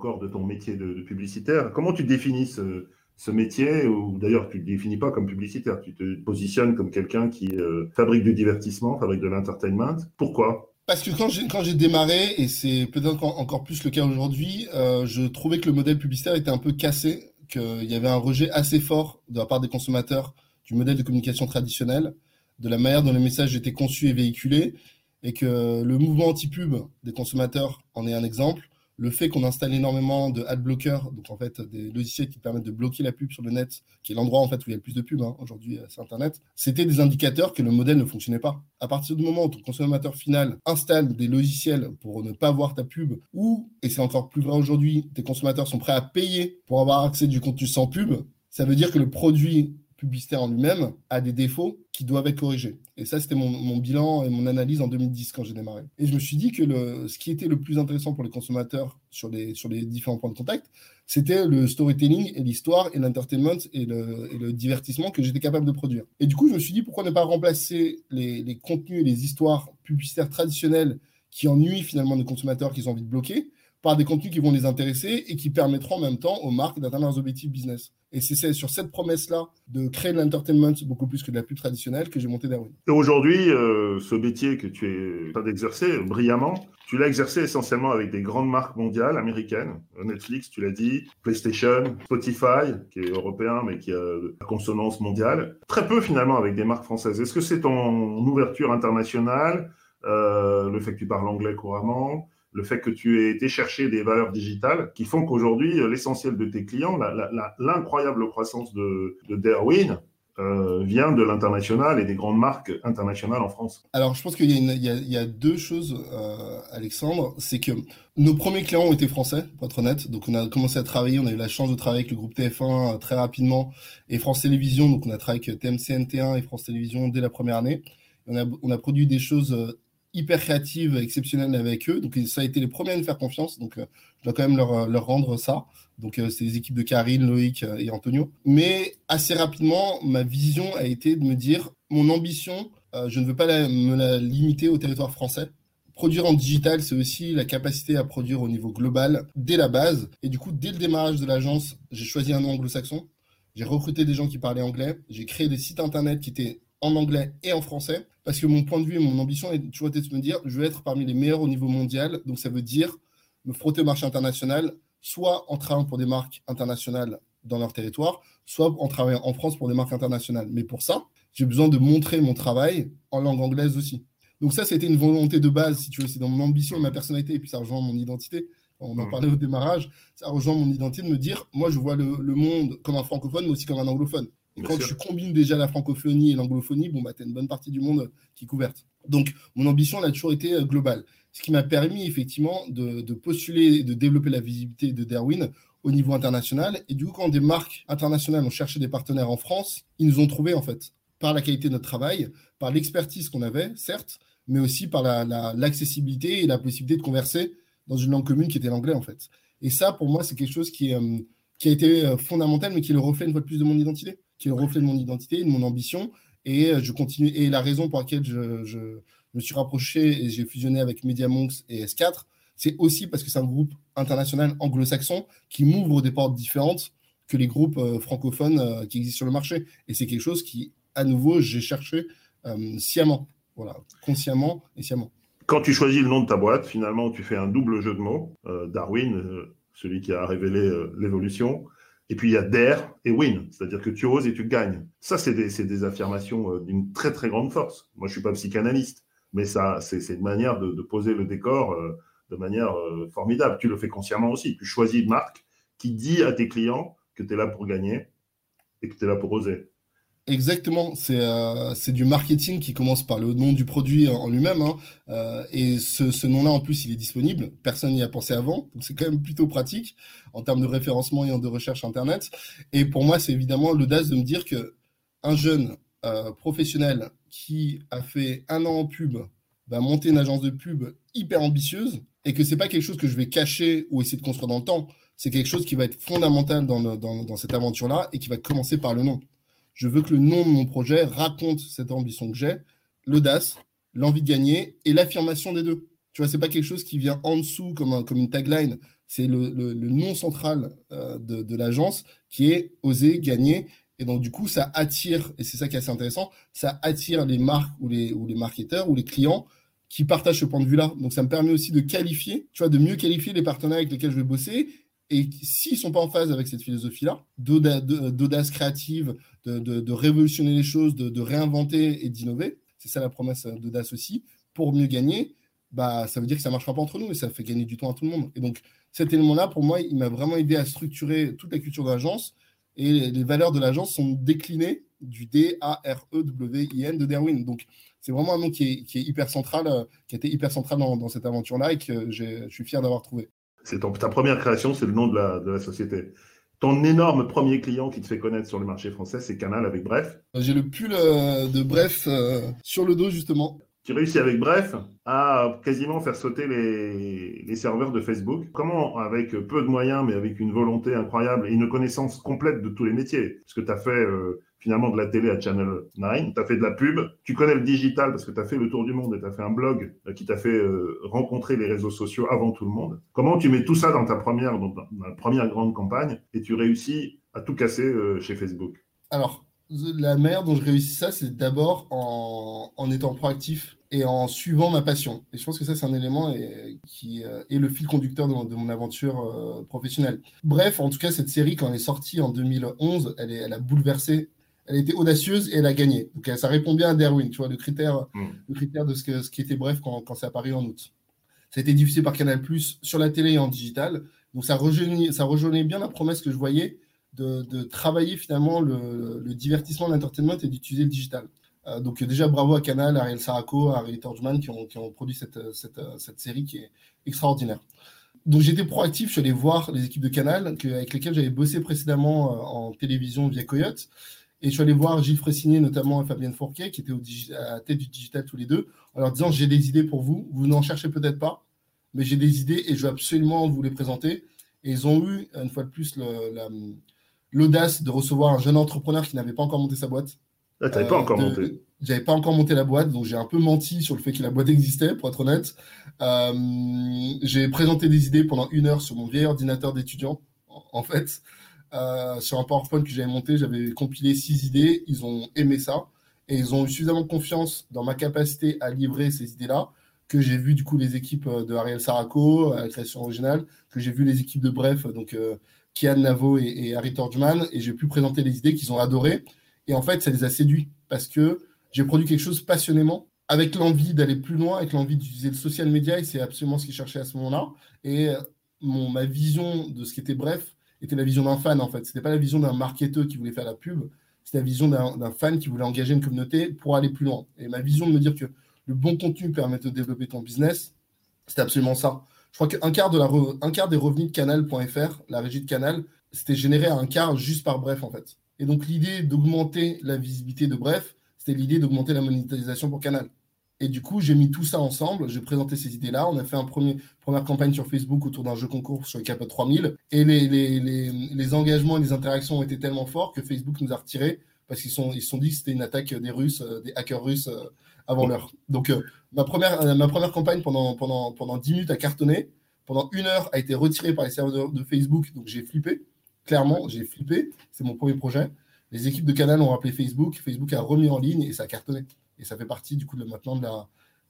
Encore de ton métier de, publicitaire. Comment tu définis ce, métier Ou d'ailleurs, tu ne le définis pas comme publicitaire, tu te positionnes comme quelqu'un qui euh, fabrique du divertissement, fabrique de l'entertainment. Pourquoi? Parce que quand j'ai démarré et c'est peut-être encore plus le cas aujourd'hui, euh, je trouvais que le modèle publicitaire était un peu cassé, qu'il y avait un rejet assez fort de la part des consommateurs du modèle de communication traditionnel, de la manière dont les messages étaient conçus et véhiculés, et que le mouvement anti-pub des consommateurs en est un exemple, le fait qu'on installe énormément de ad blockers, donc en fait des logiciels qui permettent de bloquer la pub sur le net, qui est l'endroit en fait où il y a le plus de pubs hein, aujourd'hui euh, sur Internet, c'était des indicateurs que le modèle ne fonctionnait pas. À partir du moment où ton consommateur final installe des logiciels pour ne pas voir ta pub, ou, et c'est encore plus vrai aujourd'hui, tes consommateurs sont prêts à payer pour avoir accès du contenu sans pub, ça veut dire que le produit publicitaire en lui-même a des défauts qui doivent être corrigés. Et ça, c'était mon, bilan et mon analyse en 2010 quand j'ai démarré. Et je me suis dit que ce qui était le plus intéressant pour les consommateurs sur les, différents points de contact, c'était le storytelling et l'histoire et l'entertainment et le, divertissement que j'étais capable de produire. Et du coup, je me suis dit pourquoi ne pas remplacer les, les contenus et les histoires publicitaires traditionnelles qui ennuient finalement les consommateurs qu'ils ont envie de bloquer par des contenus qui vont les intéresser et qui permettront en même temps aux marques d'atteindre leurs objectifs business. Et c'est sur cette promesse-là de créer de l'entertainment beaucoup plus que de la pub traditionnelle que j'ai monté Darwin. Et aujourd'hui, euh, ce métier que tu es en train d'exercer brillamment, tu l'as exercé essentiellement avec des grandes marques mondiales américaines. Netflix, tu l'as dit, PlayStation, Spotify, qui est européen mais qui a la consonance mondiale. Très peu finalement avec des marques françaises. Est-ce que c'est ton ouverture internationale, euh, le fait que tu parles anglais couramment le fait que tu aies été chercher des valeurs digitales qui font qu'aujourd'hui, euh, l'essentiel de tes clients, l'incroyable croissance de, de Derwin, euh, vient de l'international et des grandes marques internationales en France Alors, je pense qu'il y, a deux choses, euh, Alexandre. C'est que nos premiers clients ont été français, pour être honnête. Donc, on a commencé à travailler. On a eu la chance de travailler avec le groupe TF1 très rapidement et France Télévisions. Donc, on a travaillé avec TMC, NT1 et France Télévisions dès la première année. On a produit des choses hyper créative, exceptionnelle avec eux. Donc, ça a été les premiers à nous faire confiance. Donc, euh, je dois quand même leur, leur rendre ça. Donc, euh, c'est les équipes de Karine, Loïc euh, et Antonio. Mais assez rapidement, ma vision a été de me dire mon ambition, je ne veux pas me la limiter au territoire français. Produire en digital, c'est aussi la capacité à produire au niveau global dès la base. Et du coup, dès le démarrage de l'agence, j'ai choisi un nom anglo-saxon. J'ai recruté des gens qui parlaient anglais. J'ai créé des sites internet qui étaient en anglais et en français, parce que mon point de vue et mon ambition est toujours de me dire, je veux être parmi les meilleurs au niveau mondial, donc ça veut dire me frotter au marché international, soit en travaillant pour des marques internationales dans leur territoire, soit en travaillant en France pour des marques internationales. Mais pour ça, j'ai besoin de montrer mon travail en langue anglaise aussi. Donc ça, c'était une volonté de base, si tu veux, c'est dans mon ambition et ma personnalité, et puis ça rejoint mon identité. On en parlait au démarrage, ça rejoint mon identité de me dire, moi, je vois le, le monde comme un francophone, mais aussi comme un anglophone quand tu combines déjà la francophonie et l'anglophonie, bon, bah, tu as une bonne partie du monde qui est couverte. Donc, mon ambition, elle a toujours été euh, globale. Ce qui m'a permis, effectivement, de, de postuler, de développer la visibilité de Darwin au niveau international. Et du coup, quand des marques internationales ont cherché des partenaires en France, ils nous ont trouvés, en fait, par la qualité de notre travail, par l'expertise qu'on avait, certes, mais aussi par l'accessibilité la, et la possibilité de converser dans une langue commune qui était l'anglais, en fait. Et ça, pour moi, c'est quelque chose qui, euh, qui a été euh, fondamental, mais qui est le reflet une fois de plus de mon identité qui est le reflet de mon identité, de mon ambition. Et euh, je continue. Et la raison pour laquelle je, me suis rapproché et j'ai fusionné avec MediaMonks et S4, c'est aussi parce que c'est un groupe international anglo-saxon qui m'ouvre des portes différentes que les groupes euh, francophones euh, qui existent sur le marché. Et c'est quelque chose qui, à nouveau, j'ai cherché sciemment, voilà, consciemment et sciemment. Quand tu choisis le nom de ta boîte, finalement, tu fais un double jeu de mots. Darwin, celui qui a révélé l'évolution, et puis il y a dare et win, c'est-à-dire que tu oses et tu gagnes. Ça, c'est des, affirmations euh, d'une très très grande force. Moi, je suis pas psychanalyste, mais ça, c'est une manière de, poser le décor euh, de manière euh, formidable. Tu le fais consciemment aussi. Tu choisis une marque qui dit à tes clients que tu es là pour gagner et que tu es là pour oser. Exactement, euh, c'est du marketing qui commence par le nom du produit en lui-même. Hein. Euh, et ce, ce nom-là, en plus, il est disponible. Personne n'y a pensé avant. Donc, c'est quand même plutôt pratique en termes de référencement et de recherche Internet. Et pour moi, c'est évidemment l'audace de me dire que un jeune euh, professionnel qui a fait un an en pub va monter une agence de pub hyper ambitieuse et que c'est pas quelque chose que je vais cacher ou essayer de construire dans le temps. C'est quelque chose qui va être fondamental dans, dans, dans cette aventure-là et qui va commencer par le nom. Je veux que le nom de mon projet raconte cette ambition que j'ai, l'audace, l'envie de gagner et l'affirmation des deux. Tu vois, c'est pas quelque chose qui vient en dessous comme, une tagline. C'est le, nom central euh, de, l'agence qui est oser gagner. Et donc, du coup, ça attire, et c'est ça qui est assez intéressant, ça attire les marques ou les, ou les marketeurs ou les clients qui partagent ce point de vue-là. Donc, ça me permet aussi de qualifier, tu vois, de mieux qualifier les partenaires avec lesquels je vais bosser et s'ils ne sont pas en phase avec cette philosophie-là, d'audace créative, de, révolutionner les choses, de, réinventer et d'innover, c'est ça la promesse d'audace aussi, pour mieux gagner, bah, ça veut dire que ça ne marchera pas entre nous et ça fait gagner du temps à tout le monde. Et donc, cet élément-là, pour moi, il m'a vraiment aidé à structurer toute la culture de l'agence et les valeurs de l'agence sont déclinées du D-A-R-E-W-I-N de Darwin. Donc, c'est vraiment un nom qui est, hyper central, euh, qui a été hyper central dans, cette aventure-là et que je suis fier d'avoir trouvé. C'est ta première création, c'est le nom de la, de la société. Ton énorme premier client qui te fait connaître sur le marché français, c'est Canal avec Bref. J'ai le pull euh, de Bref euh, sur le dos, justement. Tu réussis avec Bref à quasiment faire sauter les, les, serveurs de Facebook. Comment, avec peu de moyens, mais avec une volonté incroyable et une connaissance complète de tous les métiers, parce que tu as fait finalement de la télé à Channel 9, tu as fait de la pub, tu connais le digital parce que tu as fait le tour du monde et tu as fait un blog euh, qui t'a fait euh, rencontrer les réseaux sociaux avant tout le monde. Comment tu mets tout ça dans ta première, dans première grande campagne et tu réussis à tout casser euh, chez Facebook? Alors, la manière dont je réussis ça, c'est d'abord en, en, étant proactif et en suivant ma passion. Et je pense que ça, c'est un élément qui est le fil conducteur de, mon aventure professionnelle. Bref, en tout cas, cette série, quand elle est sortie en 2011, elle, est, elle a bouleversé elle était audacieuse et elle a gagné. Donc ça répond bien à Darwin, tu vois, le critère, mm. le critère de ce, que, ce qui était bref quand, quand c'est apparu en août. Ça a été diffusé par Canal Plus sur la télé et en digital. Donc ça rejoignait, ça rejoignait bien la promesse que je voyais de, de travailler finalement le, le divertissement, l'entertainment et d'utiliser le digital. Euh, donc déjà bravo à Canal, à Ariel Saraco, à Ariel Torjman qui ont, qui ont produit cette, cette, cette, série qui est extraordinaire. Donc j'étais proactif, je suis allé voir les équipes de Canal avec lesquelles j'avais bossé précédemment euh, en télévision via Coyote. Et je suis allé voir Gilles Fressigné, notamment Fabienne Fourquet, qui étaient au à la tête du digital tous les deux, en leur disant J'ai des idées pour vous, vous n'en cherchez peut-être pas, mais j'ai des idées et je veux absolument vous les présenter. Et ils ont eu, une fois de plus, l'audace de recevoir un jeune entrepreneur qui n'avait pas encore monté sa boîte. Ah, tu n'avais pas euh, encore monté J'avais pas encore monté la boîte, donc j'ai un peu menti sur le fait que la boîte existait, pour être honnête. Euh, j'ai présenté des idées pendant une heure sur mon vieil ordinateur d'étudiant, en fait. Euh, sur un PowerPoint que j'avais monté, j'avais compilé six idées. Ils ont aimé ça et ils ont eu suffisamment confiance dans ma capacité à livrer ces idées-là que j'ai vu du coup les équipes euh, de Ariel Saraco à la création originale, que j'ai vu les équipes de Bref, donc euh, Kian Navo et, Harry Torgman, et j'ai pu présenter les idées qu'ils ont adorées. Et en fait, ça les a séduits parce que j'ai produit quelque chose passionnément, avec l'envie d'aller plus loin, avec l'envie d'utiliser le social media, et c'est absolument ce qu'ils cherchaient à ce moment-là. Et mon, ma vision de ce qui était Bref était la vision d'un fan en fait. C'était pas la vision d'un marketeur qui voulait faire la pub, c'était la vision d'un fan qui voulait engager une communauté pour aller plus loin. Et ma vision de me dire que le bon contenu permet de développer ton business, c'était absolument ça. Je crois qu'un quart, de quart des revenus de Canal.fr, la régie de Canal, c'était généré à un quart juste par Bref en fait. Et donc l'idée d'augmenter la visibilité de Bref, c'était l'idée d'augmenter la monétisation pour Canal. Et du coup, j'ai mis tout ça ensemble, j'ai présenté ces idées-là. On a fait une première campagne sur Facebook autour d'un jeu concours sur le Capot 3000. Et les, les, les, les, engagements et les interactions ont été tellement forts que Facebook nous a retirés parce qu'ils sont, ils se sont dit que c'était une attaque des Russes, euh, des hackers russes euh, avant l'heure. Donc, euh, ma, première, ma première campagne pendant, pendant, pendant 10 minutes a cartonné. Pendant une heure a été retirée par les serveurs de Facebook. Donc, j'ai flippé. Clairement, j'ai flippé. C'est mon premier projet. Les équipes de Canal ont rappelé Facebook. Facebook a remis en ligne et ça a cartonné. Et ça fait partie du coup de maintenant de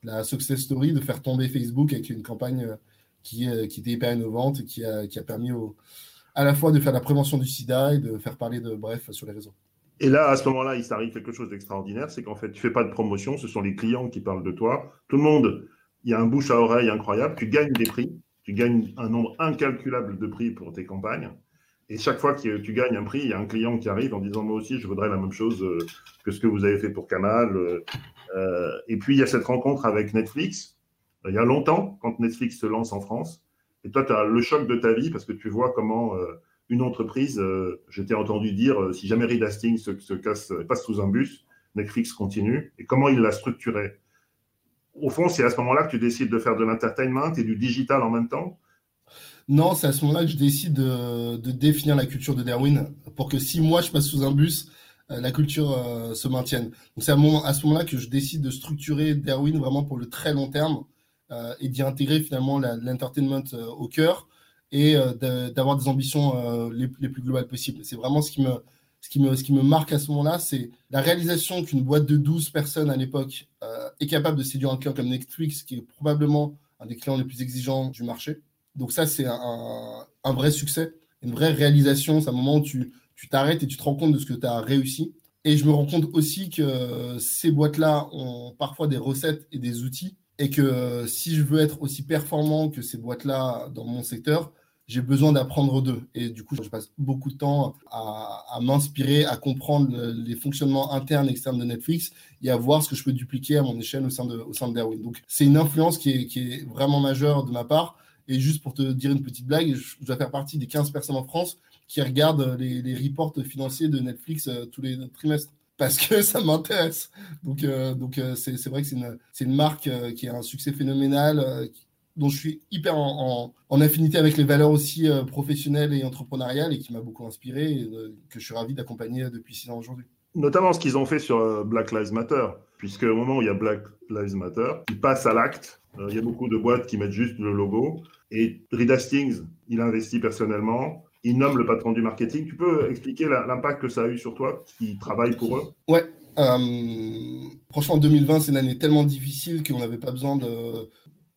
la, success story de faire tomber Facebook avec une campagne euh, qui, euh, qui était hyper innovante et qui a, qui a permis à la fois de faire la prévention du sida et de faire parler de bref sur les réseaux. Et là, à ce moment-là, il s'arrive quelque chose d'extraordinaire, c'est qu'en fait, tu fais pas de promotion, ce sont les clients qui parlent de toi. Tout le monde, il y a un bouche à oreille incroyable, tu gagnes des prix, tu gagnes un nombre incalculable de prix pour tes campagnes. Et chaque fois que tu gagnes un prix, il y a un client qui arrive en disant moi aussi, je voudrais la même chose euh, que ce que vous avez fait pour Canal. Euh, euh, et puis il y a cette rencontre avec Netflix. Il y a longtemps, quand Netflix se lance en France. Et toi, tu as le choc de ta vie parce que tu vois comment une entreprise, je t'ai entendu dire, si jamais Reed Hastings se, casse, passe sous un bus, Netflix continue. Et comment il l'a structuré? Au fond, c'est à ce moment-là que tu décides de faire de l'entertainment et du digital en même temps non, c'est à ce moment-là que je décide de, définir la culture de Darwin pour que si moi je passe sous un bus, euh, la culture euh, se maintienne. Donc c'est à, ce moment-là que je décide de structurer Darwin vraiment pour le très long terme euh, et d'y intégrer finalement l'entertainment au cœur et d'avoir des ambitions les, plus globales possibles. C'est vraiment ce qui me, ce qui me, ce qui me marque à ce moment-là, c'est la réalisation qu'une boîte de 12 personnes à l'époque est capable de séduire un client comme Netflix, qui est probablement un des clients les plus exigeants du marché. Donc ça, c'est un, vrai succès, une vraie réalisation. C'est un moment où tu t'arrêtes et tu te rends compte de ce que tu as réussi. Et je me rends compte aussi que ces boîtes-là ont parfois des recettes et des outils et que si je veux être aussi performant que ces boîtes-là dans mon secteur, j'ai besoin d'apprendre d'eux. Et du coup, je passe beaucoup de temps à, m'inspirer, à comprendre les fonctionnements internes et externes de Netflix et à voir ce que je peux dupliquer à mon échelle au sein de, au sein de Darwin. Donc, c'est une influence qui est, qui est, vraiment majeure de ma part. Et juste pour te dire une petite blague, je dois faire partie des 15 personnes en France qui regardent les, reports financiers de Netflix euh, tous les trimestres parce que ça m'intéresse. Donc, euh, donc euh, c'est vrai que c'est une, une, marque qui a un succès phénoménal, dont je suis hyper en, affinité avec les valeurs aussi euh, professionnelles et entrepreneuriales et qui m'a beaucoup inspiré et euh, que je suis ravi d'accompagner depuis six ans aujourd'hui. Notamment ce qu'ils ont fait sur euh, Black Lives Matter, puisque au moment où il y a Black Lives Matter, ils passent à l'acte. il y a beaucoup de boîtes qui mettent juste le logo. Et Reed Hastings, il a investi personnellement. Il nomme le patron du marketing. Tu peux expliquer l'impact que ça a eu sur toi, qui travaille pour eux? Ouais, franchement, 2020, c'est une année tellement difficile qu'on n'avait pas besoin de,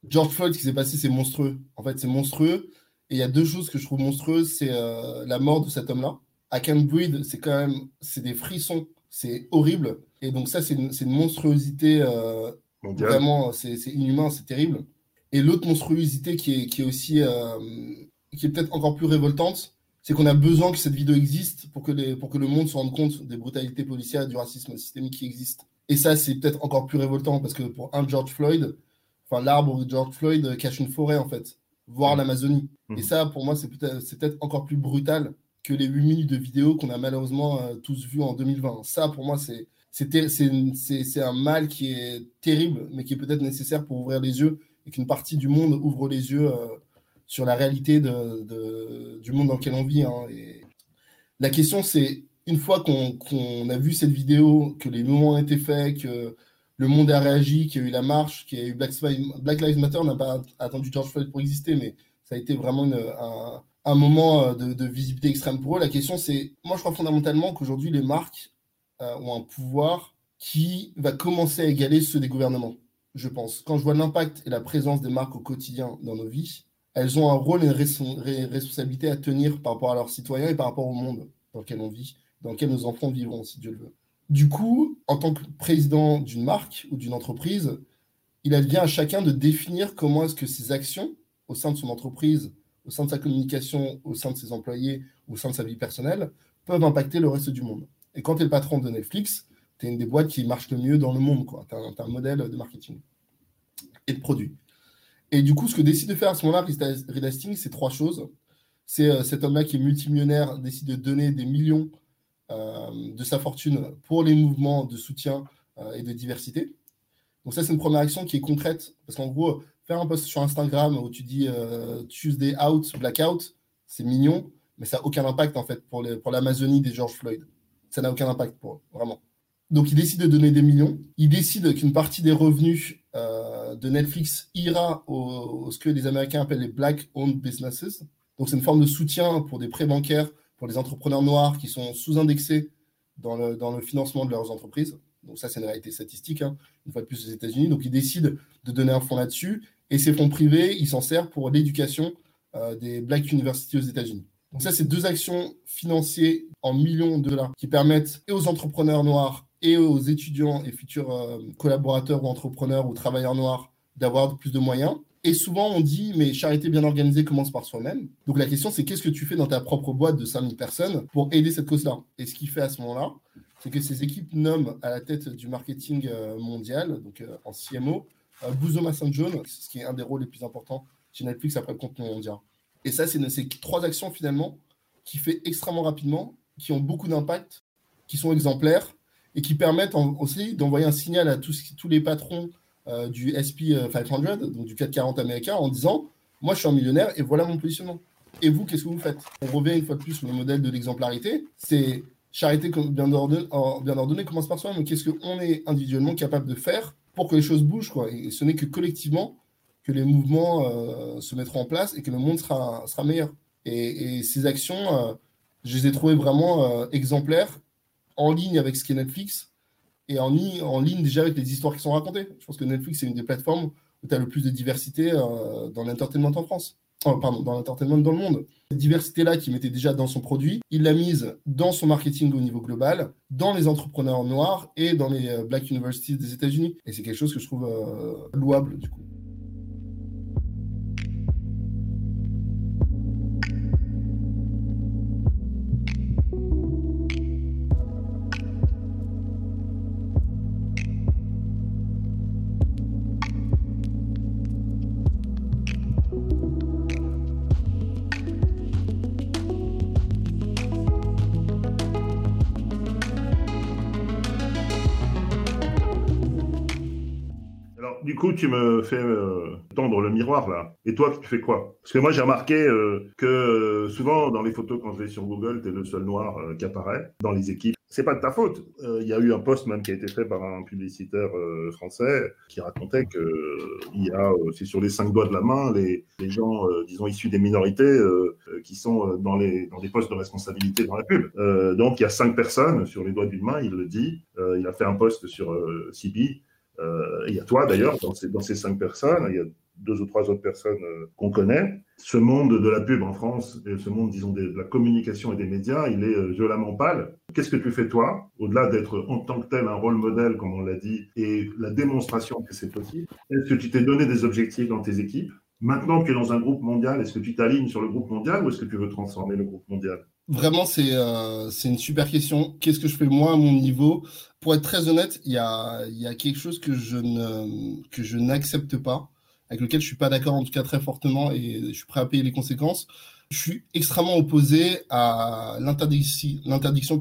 George Floyd, ce qui s'est passé, c'est monstrueux. En fait, c'est monstrueux. Et il y a deux choses que je trouve monstrueuses. C'est euh, la mort de cet homme-là. I Can Breathe, c'est quand même, c'est des frissons. C'est horrible. Et donc ça, c'est une, une, monstruosité. Euh, vraiment, c'est inhumain, c'est terrible. Et l'autre monstruosité qui est, qui est aussi, euh, qui est peut-être encore plus révoltante, c'est qu'on a besoin que cette vidéo existe pour que, les, pour que le monde se rende compte des brutalités policières, du racisme systémique qui existe. Et ça, c'est peut-être encore plus révoltant parce que pour un George Floyd, l'arbre de George Floyd cache une forêt, en fait, voire l'Amazonie. Et ça, pour moi, c'est peut-être peut encore plus brutal que les 8 minutes de vidéo qu'on a malheureusement euh, tous vues en 2020. Ça, pour moi, c'est c'est un mal qui est terrible, mais qui est peut-être nécessaire pour ouvrir les yeux et qu'une partie du monde ouvre les yeux euh, sur la réalité de, du monde dans lequel on vit. Hein. Et la question, c'est une fois qu'on a vu cette vidéo, que les mouvements ont été faits, que le monde a réagi, qu'il y a eu la marche, qu'il y a eu Black, Lives Matter, n'a pas attendu George Floyd pour exister, mais ça a été vraiment un, moment euh, de, visibilité extrême pour eux. La question, c'est, moi je crois fondamentalement qu'aujourd'hui, les marques euh, ont un pouvoir qui va commencer à égaler ceux des gouvernements, je pense. Quand je vois l'impact et la présence des marques au quotidien dans nos vies, elles ont un rôle et une responsabilité à tenir par rapport à leurs citoyens et par rapport au monde dans lequel on vit, dans lequel nos enfants vivront, si Dieu le veut. Du coup, en tant que président d'une marque ou d'une entreprise, il advient à chacun de définir comment est-ce que ses actions au sein de son entreprise, au sein de sa communication, au sein de ses employés, au sein de sa vie personnelle, peuvent impacter le reste du monde. Et quand tu es le patron de Netflix, tu es une des boîtes qui marche le mieux dans le monde. Tu as, un modèle de marketing et de produit. Et du coup, ce que décide de faire à ce moment-là Reed Hastings, c'est trois choses. C'est euh, cet homme-là qui est multimillionnaire, décide de donner des millions euh, de sa fortune pour les mouvements de soutien euh, et de diversité. Donc ça, c'est une première action qui est concrète, parce qu'en gros, faire un post sur Instagram où tu dis euh, Tuesday out, blackout, c'est mignon, mais ça n'a aucun impact en fait pour, l'Amazonie des George Floyd. Ça n'a aucun impact pour eux, vraiment. Donc il décide de donner des millions. Il décide qu'une partie des revenus de Netflix ira au, ce que les Américains appellent les black-owned businesses. Donc c'est une forme de soutien pour des prêts bancaires pour les entrepreneurs noirs qui sont sous-indexés dans le, dans le financement de leurs entreprises. Donc ça, c'est une réalité statistique, hein, une fois de plus aux États-Unis. Donc ils décident de donner un fonds là-dessus. Et ces fonds privés, ils s'en servent pour l'éducation euh, des Black Universities aux États-Unis. Donc ça, c'est deux actions financières en millions de dollars qui permettent et aux entrepreneurs noirs et aux étudiants et futurs euh, collaborateurs ou entrepreneurs ou travailleurs noirs d'avoir plus de moyens. Et souvent, on dit, mais charité bien organisée commence par soi-même. Donc la question, c'est qu'est-ce que tu fais dans ta propre boîte de 5000 personnes pour aider cette cause-là? Et ce qu'il fait à ce moment-là, c'est que ces équipes nomment à la tête du marketing euh, mondial, donc euh, en CMO, euh, Bouzoma John, ce qui est un des rôles les plus importants chez Netflix après le contenu mondial. Et ça, c'est ces trois actions finalement qui fait extrêmement rapidement, qui ont beaucoup d'impact, qui sont exemplaires et qui permettent aussi d'envoyer un signal à tous les patrons euh, du SP 500, euh, donc du 440 américain, en disant Moi, je suis un millionnaire et voilà mon positionnement. Et vous, qu'est-ce que vous faites? On revient une fois de plus sur le modèle de l'exemplarité. C'est charité bien ordonnée, bien ordonnée commence par soi, mais qu'est-ce qu'on est individuellement capable de faire pour que les choses bougent quoi? Et ce n'est que collectivement que les mouvements euh, se mettront en place et que le monde sera, sera meilleur. Et, ces actions, je les ai trouvées vraiment exemplaires, en ligne avec ce qu'est Netflix, et en, ligne déjà avec les histoires qui sont racontées. Je pense que Netflix, c'est une des plateformes où tu as le plus de diversité euh, dans l'entertainment en France. pardon, dans l'entertainment dans le monde. Cette diversité-là qui mettait déjà dans son produit, il l'a mise dans son marketing au niveau global, dans les entrepreneurs noirs et dans les euh, Black Universities des États-Unis. Et c'est quelque chose que je trouve euh, louable du coup. Tu me fais euh, tendre le miroir là. Et toi, tu fais quoi? Parce que moi, j'ai remarqué euh, que euh, souvent, dans les photos, quand je vais sur Google, tu es le seul noir qui apparaît dans les équipes. C'est pas de ta faute. Il y a eu un post même qui a été fait par un publicitaire français qui racontait que il y a, c'est sur les cinq doigts de la main, les, les gens, disons, issus des minorités qui sont dans les dans des postes de responsabilité dans la pub. donc, il y a cinq personnes sur les doigts d'une main. Il le dit. il a fait un post sur CB il y a toi d'ailleurs dans ces, cinq personnes, il y a deux ou trois autres personnes euh, qu'on connaît. Ce monde de la pub en France, ce monde, disons, de la communication et des médias, il est euh, violemment pâle. Qu'est-ce que tu fais toi, au-delà d'être en tant que tel un rôle modèle, comme on l'a dit, et la démonstration que c'est possible? Est-ce que tu t'es donné des objectifs dans tes équipes? Maintenant que tu es dans un groupe mondial, est-ce que tu t'alignes sur le groupe mondial ou est-ce que tu veux transformer le groupe mondial? Vraiment, c'est euh, une super question. Qu'est-ce que je fais moi à mon niveau? Pour être très honnête, il y a, quelque chose que je ne n'accepte pas, avec lequel je suis pas d'accord en tout cas très fortement et je suis prêt à payer les conséquences. Je suis extrêmement opposé à l'interdiction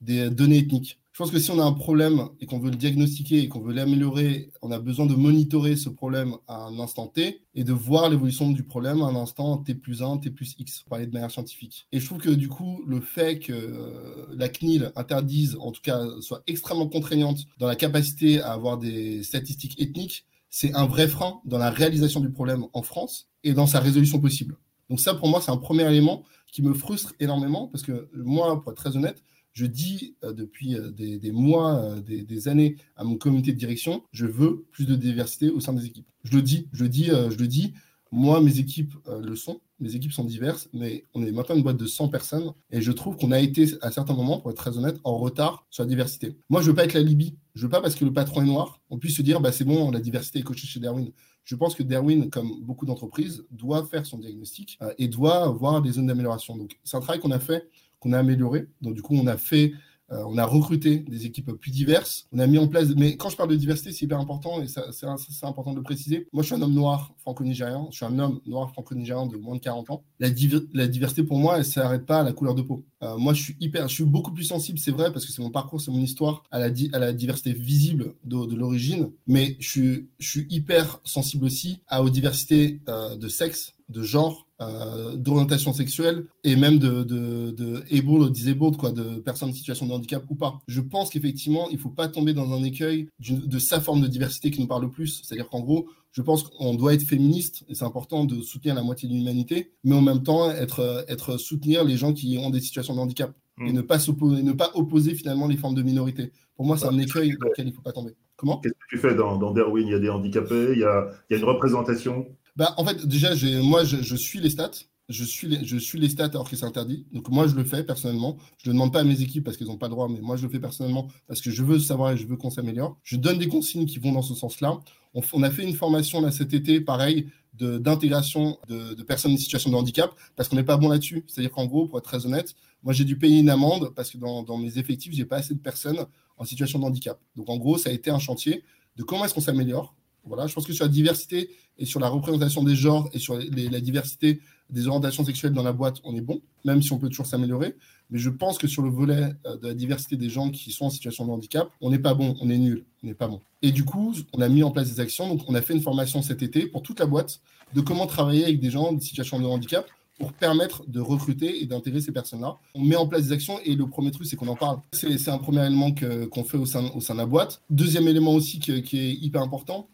des données ethniques. Je pense que si on a un problème et qu'on veut le diagnostiquer et qu'on veut l'améliorer, on a besoin de monitorer ce problème à un instant T et de voir l'évolution du problème à un instant T plus 1, T plus X, pour parler de manière scientifique. Et je trouve que du coup, le fait que euh, la CNIL interdise, en tout cas, soit extrêmement contraignante dans la capacité à avoir des statistiques ethniques, c'est un vrai frein dans la réalisation du problème en France et dans sa résolution possible. Donc ça, pour moi, c'est un premier élément qui me frustre énormément parce que moi, pour être très honnête, je dis euh, depuis euh, des, mois, euh, des, années à mon comité de direction, je veux plus de diversité au sein des équipes. Je le dis, je le dis, je le dis. Moi, mes équipes le sont. Mes équipes sont diverses, mais on est maintenant une boîte de 100 personnes et je trouve qu'on a été, à certains moments, pour être très honnête, en retard sur la diversité. Moi, je veux pas être la Libye. Je veux pas parce que le patron est noir, on puisse se dire, bah, c'est bon, la diversité est coachée chez Darwin. Je pense que Darwin, comme beaucoup d'entreprises, doit faire son diagnostic et doit voir des zones d'amélioration. Donc, c'est un travail qu'on a fait qu'on a amélioré. Donc, du coup, on a fait, euh, on a recruté des équipes plus diverses. On a mis en place, mais quand je parle de diversité, c'est hyper important et c'est important de le préciser. Moi, je suis un homme noir franco-nigérian. Je suis un homme noir franco-nigérian de moins de 40 ans. La, diversité, pour moi, elle s'arrête pas à la couleur de peau. Euh, moi, je suis hyper, je suis beaucoup plus sensible, c'est vrai, parce que c'est mon parcours, c'est mon histoire, à la, diversité visible de, l'origine. Mais je suis, je suis hyper sensible aussi à, aux diversités euh, de sexe, de genre, euh, d'orientation sexuelle et même de, de, de able disabled, quoi, de personnes en situation de handicap ou pas. Je pense qu'effectivement, il ne faut pas tomber dans un écueil de sa forme de diversité qui nous parle le plus. C'est-à-dire qu'en gros, je pense qu'on doit être féministe et c'est important de soutenir la moitié de l'humanité, mais en même temps être, être soutenir les gens qui ont des situations de handicap et mm. ne pas s'opposer, ne pas opposer finalement les formes de minorité. Pour moi, c'est un écueil dans lequel il ne faut pas tomber. Comment? Qu'est-ce que tu fais dans, dans Darwin? Il y a des handicapés, il y a, il y a une représentation bah, en fait, déjà, moi, je, suis les stats. Je suis les, je suis les stats alors que c'est interdit. Donc, moi, je le fais personnellement. Je ne demande pas à mes équipes parce qu'elles n'ont pas le droit, mais moi, je le fais personnellement parce que je veux savoir et je veux qu'on s'améliore. Je donne des consignes qui vont dans ce sens-là. On, on, a fait une formation là cet été, pareil, d'intégration de, de, personnes en situation de handicap parce qu'on n'est pas bon là-dessus. C'est-à-dire qu'en gros, pour être très honnête, moi, j'ai dû payer une amende parce que dans, dans mes effectifs, j'ai pas assez de personnes en situation de handicap. Donc, en gros, ça a été un chantier de comment est-ce qu'on s'améliore voilà, je pense que sur la diversité et sur la représentation des genres et sur la diversité des orientations sexuelles dans la boîte, on est bon, même si on peut toujours s'améliorer. Mais je pense que sur le volet euh, de la diversité des gens qui sont en situation de handicap, on n'est pas bon, on est nul, on n'est pas bon. Et du coup, on a mis en place des actions. Donc, on a fait une formation cet été pour toute la boîte de comment travailler avec des gens en situation de handicap pour permettre de recruter et d'intégrer ces personnes-là. On met en place des actions et le premier truc, c'est qu'on en parle. C'est un premier élément qu'on fait au sein, de la boîte. Deuxième élément aussi qui est hyper important,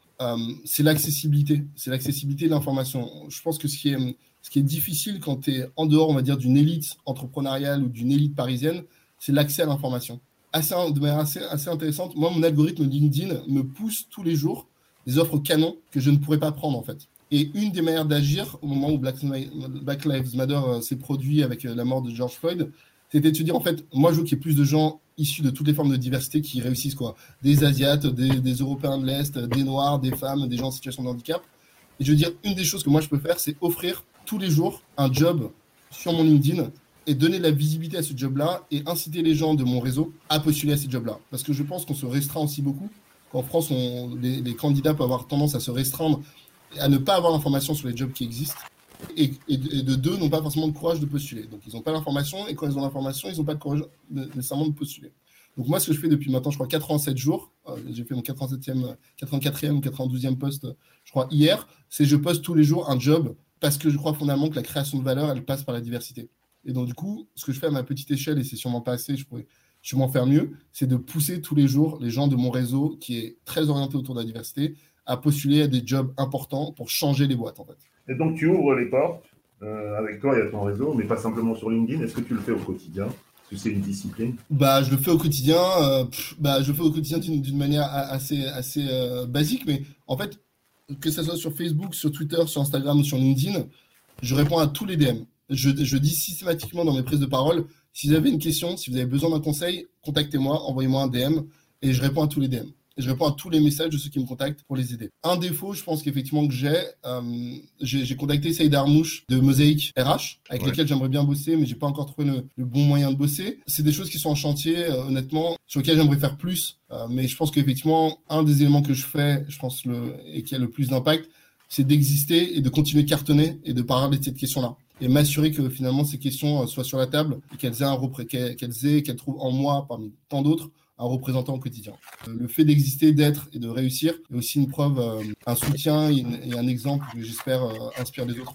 c'est l'accessibilité. C'est l'accessibilité de l'information. Je pense que ce qui est, ce qui est difficile quand tu es en dehors, on va dire, d'une élite entrepreneuriale ou d'une élite parisienne, c'est l'accès à l'information. Assez, de manière assez, assez intéressante, moi, mon algorithme LinkedIn me pousse tous les jours des offres canons que je ne pourrais pas prendre, en fait. Et une des manières d'agir au moment où Black, Lives Matter s'est produit avec la mort de George Floyd, c'était de se dire en fait, moi je veux qu'il y ait plus de gens issus de toutes les formes de diversité qui réussissent quoi. Des Asiates, des, Européens de l'Est, des Noirs, des femmes, des gens en situation de handicap. Et je veux dire, une des choses que moi je peux faire, c'est offrir tous les jours un job sur mon LinkedIn et donner de la visibilité à ce job-là et inciter les gens de mon réseau à postuler à ces jobs-là. Parce que je pense qu'on se restreint aussi beaucoup. Qu'en France, les, candidats peuvent avoir tendance à se restreindre à ne pas avoir l'information sur les jobs qui existent et, de deux n'ont pas forcément le courage de postuler. Donc ils n'ont pas l'information et quand ils ont l'information, ils n'ont pas le courage nécessairement de postuler. Donc moi, ce que je fais depuis maintenant, je crois 87 jours, euh, j'ai fait mon 87e, 84e ou 92e poste, je crois, hier, c'est je poste tous les jours un job parce que je crois fondamentalement que la création de valeur, elle passe par la diversité. Et donc du coup, ce que je fais à ma petite échelle, et c'est sûrement pas assez, je pourrais sûrement faire mieux, c'est de pousser tous les jours les gens de mon réseau, qui est très orienté autour de la diversité, à postuler à des jobs importants pour changer les boîtes en fait. Et donc, tu ouvres les portes. Euh, avec toi, y a ton réseau, mais pas simplement sur LinkedIn. Est-ce que tu le fais au quotidien? Est-ce que c'est une discipline? Bah, je le fais au quotidien. Euh, bah, je le fais au quotidien d'une manière assez, assez euh, basique, mais en fait, que ce soit sur Facebook, sur Twitter, sur Instagram ou sur LinkedIn, je réponds à tous les DM. Je dis systématiquement dans mes prises de parole, si vous avez une question, si vous avez besoin d'un conseil, contactez-moi, envoyez-moi un DM et je réponds à tous les DM je réponds à tous les messages de ceux qui me contactent pour les aider. Un défaut, je pense qu'effectivement que j'ai, euh, j'ai contacté Saïd Armouche de Mosaic RH, avec lesquels j'aimerais bien bosser, mais j'ai pas encore trouvé le, bon moyen de bosser. C'est des choses qui sont en chantier, euh, honnêtement, sur lesquelles j'aimerais faire plus. Euh, mais je pense qu'effectivement, un des éléments que je fais, je pense, le, et qui a le plus d'impact, c'est d'exister et de continuer de cartonner et de parler de cette question-là et m'assurer que finalement ces questions soient sur la table et qu'elles aient un qu'elles aient qu'elles trouvent en moi parmi tant d'autres un représentant au quotidien. Euh, le fait d'exister, d'être et de réussir est aussi une preuve, euh, un soutien et, un exemple que j'espère euh, inspire les autres.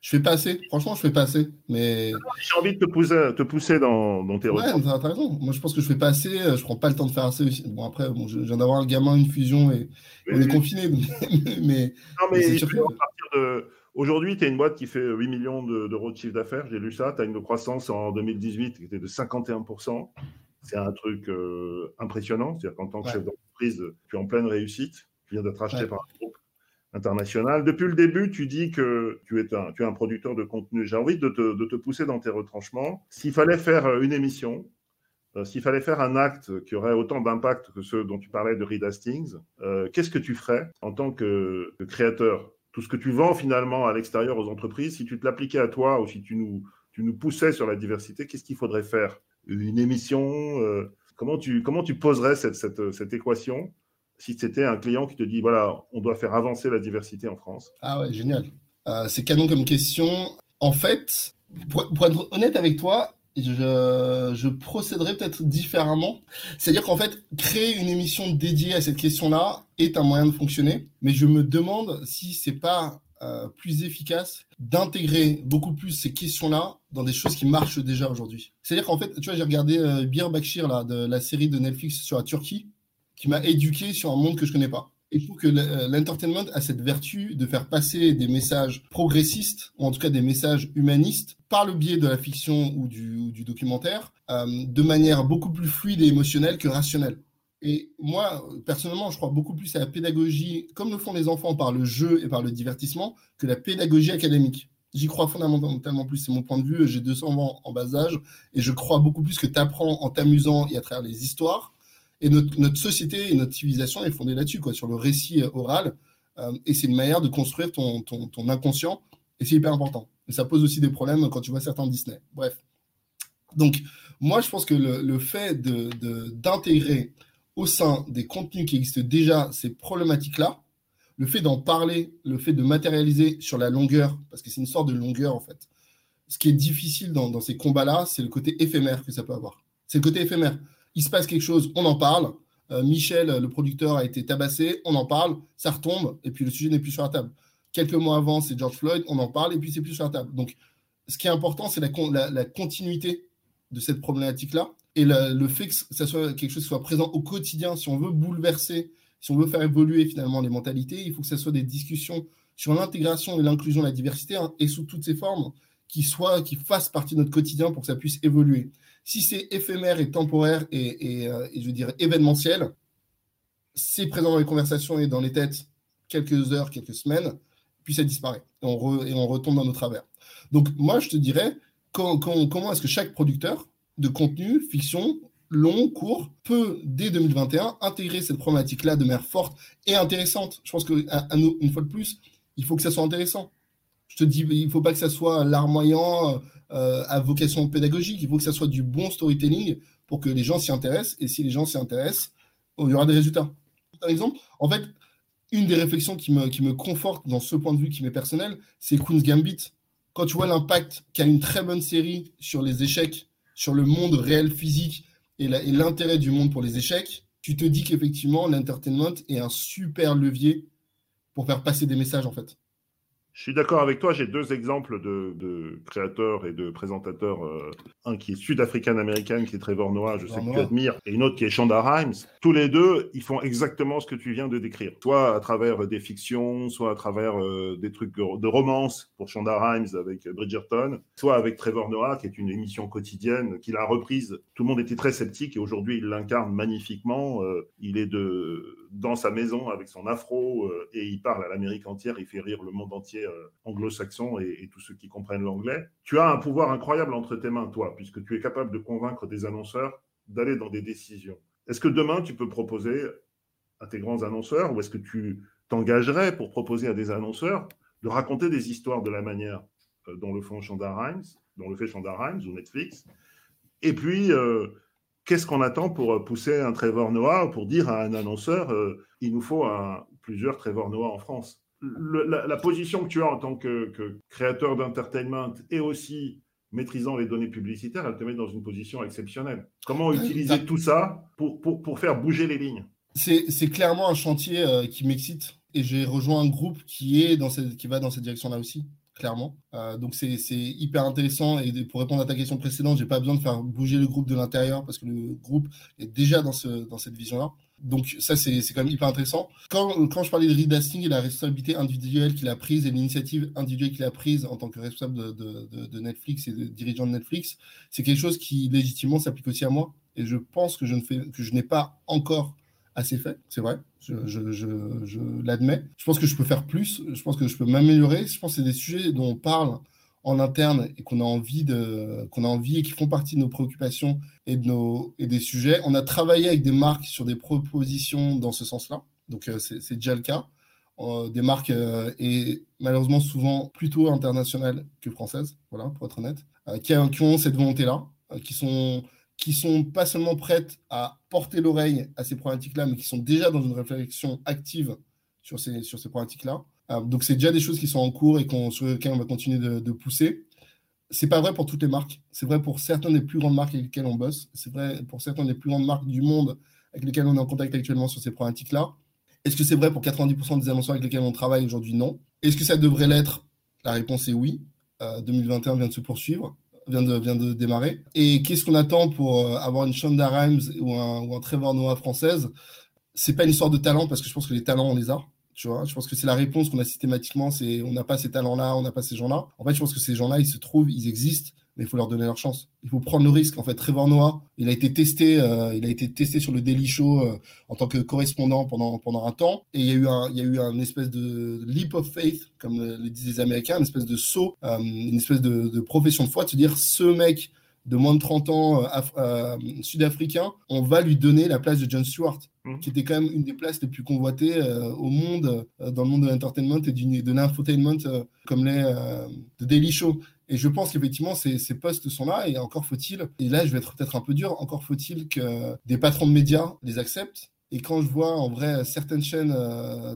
Je fais pas assez, franchement, je fais pas assez, mais. J'ai envie de te pousser, te pousser dans, dans tes Ouais, t'as raison. Moi, je pense que je fais pas assez, je prends pas le temps de faire assez aussi. Bon, après, bon, je, viens d'avoir un gamin, une fusion et on est confiné. mais, non, mais, mais de. Aujourd'hui, tu es une boîte qui fait 8 millions d'euros de chiffre d'affaires, j'ai lu ça. Tu as une croissance en 2018 qui était de 51% c'est un truc euh, impressionnant. C'est-à-dire qu'en tant que chef d'entreprise, tu es en pleine réussite. Tu viens d'être acheté par un groupe international. Depuis le début, tu dis que tu es un, tu es un producteur de contenu. J'ai envie de te, de te, pousser dans tes retranchements. S'il fallait faire euh, une émission, euh, s'il fallait faire un acte qui aurait autant d'impact que ceux dont tu parlais de Reed Hastings, qu'est-ce que tu ferais en tant que, que, créateur? Tout ce que tu vends finalement à l'extérieur aux entreprises, si tu te l'appliquais à toi ou si tu nous, tu nous poussais sur la diversité, qu'est-ce qu'il faudrait faire? Une émission euh, comment, tu, comment tu poserais cette, cette, cette équation si c'était un client qui te dit, voilà, on doit faire avancer la diversité en France? Ah ouais, génial. Euh, c'est canon comme question. En fait, pour, être honnête avec toi, je, je procéderais peut-être différemment. C'est-à-dire qu'en fait, créer une émission dédiée à cette question-là est un moyen de fonctionner, mais je me demande si c'est pas euh, plus efficace d'intégrer beaucoup plus ces questions-là dans des choses qui marchent déjà aujourd'hui. C'est-à-dire qu'en fait, tu vois, j'ai regardé euh, Bir Bakshir, là, de la série de Netflix sur la Turquie, qui m'a éduqué sur un monde que je connais pas. Et je trouve que euh, l'entertainment a cette vertu de faire passer des messages progressistes, ou en tout cas des messages humanistes, par le biais de la fiction ou du, documentaire, euh, de manière beaucoup plus fluide et émotionnelle que rationnelle. Et moi, personnellement, je crois beaucoup plus à la pédagogie, comme le font les enfants par le jeu et par le divertissement, que la pédagogie académique. J'y crois fondamentalement plus, c'est mon point de vue. J'ai 200 ans en bas âge et je crois beaucoup plus que tu apprends en t'amusant et à travers les histoires. Et notre, société et notre civilisation est fondée là-dessus, sur le récit oral. Euh, et c'est une manière de construire ton, ton, inconscient. Et c'est hyper important. Et ça pose aussi des problèmes quand tu vois certains Disney. Bref. Donc, moi, je pense que le, fait d'intégrer de, au sein des contenus qui existent déjà ces problématiques-là, le fait d'en parler, le fait de matérialiser sur la longueur, parce que c'est une sorte de longueur en fait. Ce qui est difficile dans, ces combats-là, c'est le côté éphémère que ça peut avoir. C'est le côté éphémère. Il se passe quelque chose, on en parle. Euh, Michel, le producteur, a été tabassé, on en parle, ça retombe, et puis le sujet n'est plus sur la table. Quelques mois avant, c'est George Floyd, on en parle, et puis c'est plus sur la table. Donc, ce qui est important, c'est la, la continuité de cette problématique-là et le, fait que ça soit quelque chose qui soit présent au quotidien, si on veut bouleverser, si on veut faire évoluer finalement les mentalités, il faut que ce soit des discussions sur l'intégration et l'inclusion de la diversité hein, et sous toutes ses formes qui soient, qui fassent partie de notre quotidien pour que ça puisse évoluer. Si c'est éphémère et temporaire et, euh, et, je veux dire événementiel, c'est présent dans les conversations et dans les têtes quelques heures, quelques semaines, puis ça disparaît. Et on, et on retombe dans nos travers. Donc, moi, je te dirais, comment est-ce que chaque producteur de contenu, fiction, long, court, peut, dès 2021, intégrer cette problématique-là de manière forte et intéressante. Je pense qu'une fois de plus, il faut que ça soit intéressant. Je te dis, il ne faut pas que ça soit larmoyant euh, à vocation pédagogique, il faut que ça soit du bon storytelling pour que les gens s'y intéressent. Et si les gens s'y intéressent, il y aura des résultats. Par exemple, en fait, une des réflexions qui me, qui me conforte dans ce point de vue qui m'est personnel, c'est Queen's Gambit. Quand tu vois l'impact qu'a une très bonne série sur les échecs, sur le monde réel physique et l'intérêt du monde pour les échecs, tu te dis qu'effectivement, l'entertainment est un super levier pour faire passer des messages, en fait. Je suis d'accord avec toi. J'ai deux exemples de, créateurs et de présentateurs. Euh, un qui est sud-africain-américain, qui est Trevor Noah, je sais que tu admires, et une autre qui est Shonda Rhimes. Tous les deux, ils font exactement ce que tu viens de décrire. Soit à travers des fictions, soit à travers euh, des trucs de romance pour Shonda Rhimes avec Bridgerton, soit avec Trevor Noah, qui est une émission quotidienne qu'il a reprise. Tout le monde était très sceptique et aujourd'hui il l'incarne magnifiquement. Euh, il est de dans sa maison avec son afro et il parle à l'Amérique entière. Il fait rire le monde entier euh, anglo-saxons et, tous ceux qui comprennent l'anglais. Tu as un pouvoir incroyable entre tes mains, toi, puisque tu es capable de convaincre des annonceurs d'aller dans des décisions. Est-ce que demain, tu peux proposer à tes grands annonceurs, ou est-ce que tu t'engagerais pour proposer à des annonceurs de raconter des histoires de la manière euh, dont le font Shonda Rhimes, dont le fait Shonda Rhimes ou Netflix? Et puis, euh, qu'est-ce qu'on attend pour pousser un Trevor Noah, pour dire à un annonceur, il nous faut plusieurs Trevor Noah en France la, position que tu as en tant que, créateur d'entertainment et aussi maîtrisant les données publicitaires, elle te met dans une position exceptionnelle. Comment utiliser tout ça pour, pour, faire bouger les lignes? C'est clairement un chantier euh, qui m'excite et j'ai rejoint un groupe qui, est dans cette, qui va dans cette direction-là aussi clairement. Euh, donc c'est hyper intéressant et pour répondre à ta question précédente, j'ai pas besoin de faire bouger le groupe de l'intérieur parce que le groupe est déjà dans, ce, dans cette vision-là. Donc ça, c'est quand même hyper intéressant. Quand, quand je parlais de Reed Hastings et la responsabilité individuelle qu'il a prise et l'initiative individuelle qu'il a prise en tant que responsable de, Netflix et de dirigeant de Netflix, c'est quelque chose qui légitimement s'applique aussi à moi. Et je pense que je n'ai pas encore assez fait, c'est vrai, je, je, je, je l'admets. Je pense que je peux faire plus, je pense que je peux m'améliorer. Je pense que c'est des sujets dont on parle en interne et qu'on a envie de qu'on a envie et qui font partie de nos préoccupations et de nos et des sujets. On a travaillé avec des marques sur des propositions dans ce sens-là, donc euh, c'est déjà le cas. Euh, des marques euh, et malheureusement souvent plutôt internationales que françaises, voilà pour être honnête, qui, qui, ont cette volonté-là, qui sont qui sont pas seulement prêtes à porter l'oreille à ces problématiques-là, mais qui sont déjà dans une réflexion active sur ces sur ces problématiques-là. Euh, donc, c'est déjà des choses qui sont en cours et sur lesquelles on va continuer de, de pousser. C'est pas vrai pour toutes les marques. C'est vrai pour certaines des plus grandes marques avec lesquelles on bosse. C'est vrai pour certaines des plus grandes marques du monde avec lesquelles on est en contact actuellement sur ces problématiques-là. Est-ce que c'est vrai pour 90% des annonceurs avec lesquels on travaille aujourd'hui? Non. Est-ce que ça devrait l'être? La réponse est oui. 2021 euh, vient de se poursuivre, vient de, démarrer. Et qu'est-ce qu'on attend pour euh, avoir une Shonda Rhimes ou un, ou un Trevor Noah française? C'est pas une histoire de talent parce que je pense que les talents on les a. Tu vois, je pense que c'est la réponse qu'on a systématiquement, c'est on n'a pas ces talents-là, on n'a pas ces gens-là. En fait, je pense que ces gens-là, ils se trouvent, ils existent, mais il faut leur donner leur chance. Il faut prendre le risque. En fait, Trevor Noah, il a été testé, euh, il a été testé sur le Daily Show euh, en tant que correspondant pendant pendant un temps, et il y a eu un, il y a eu un espèce de leap of faith, comme le, disent les Américains, une espèce de saut, euh, une espèce de, de profession de foi, de se dire ce mec de moins de 30 ans euh, euh, sud-africain, on va lui donner la place de John Stewart, mhm. qui était quand même une des places les plus convoitées euh, au monde, dans le monde de l'entertainment et du, de l'infotainment, comme les The Daily Show. Et je pense qu'effectivement, ces, ces, postes sont là, et encore faut-il, et là je vais être peut-être un peu dur, encore faut-il que des patrons de médias les acceptent. Et quand je vois en vrai certaines chaînes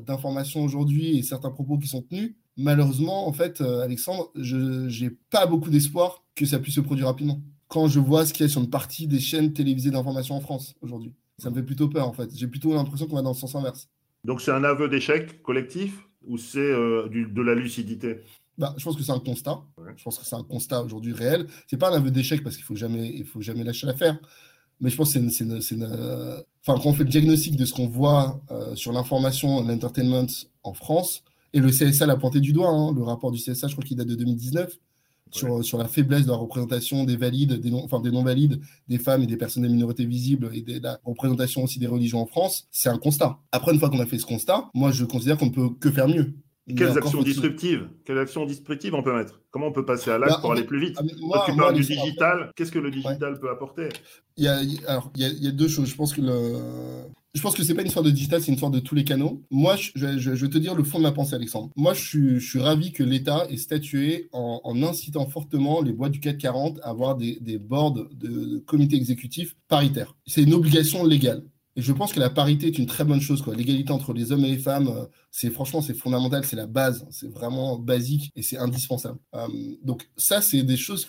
d'information aujourd'hui et certains propos qui sont tenus, malheureusement, en fait, Alexandre, je n'ai pas beaucoup d'espoir que ça puisse se produire rapidement quand je vois ce qu'il y a sur une partie des chaînes télévisées d'information en France aujourd'hui. Ça me fait plutôt peur en fait. J'ai plutôt l'impression qu'on va dans le sens inverse. Donc c'est un aveu d'échec collectif ou c'est euh, de la lucidité? Bah, je pense que c'est un constat. Je pense que c'est un constat aujourd'hui réel. C'est pas un aveu d'échec parce qu'il faut jamais, il faut jamais lâcher l'affaire. Mais je pense que c'est une, une, enfin, quand on fait le diagnostic de ce qu'on voit euh, sur l'information, l'entertainment en France, et le CSA l'a pointé du doigt, hein, le rapport du CSA, je crois qu'il date de 2019, sur, sur, la faiblesse de la représentation des valides, des non, enfin des non-valides, des femmes et des personnes des minorités visibles et de la représentation aussi des religions en France, c'est un constat. Après, une fois qu'on a fait ce constat, moi je considère qu'on ne peut que faire mieux. Quelles actions disruptives? Quelles actions disruptives on peut mettre? Comment on peut passer à l'acte bah, pour aller plus vite? ah, moi, tu parles du digital. Qu'est-ce que le digital peut apporter? Il y, a, alors, il, y a, deux choses. Je pense que le... Je pense que c'est pas une histoire de digital, c'est une histoire de tous les canaux. Moi, je, vais te dire le fond de ma pensée, Alexandre. Moi, je suis, ravi que l'État ait statué en, incitant fortement les boîtes du CAC 40 à avoir des, des boards de, de comités exécutifs paritaires. C'est une obligation légale. Et je pense que la parité est une très bonne chose. L'égalité entre les hommes et les femmes, euh, c'est franchement, c'est fondamental, c'est la base, c'est vraiment basique et c'est indispensable. Euh, donc ça, c'est des choses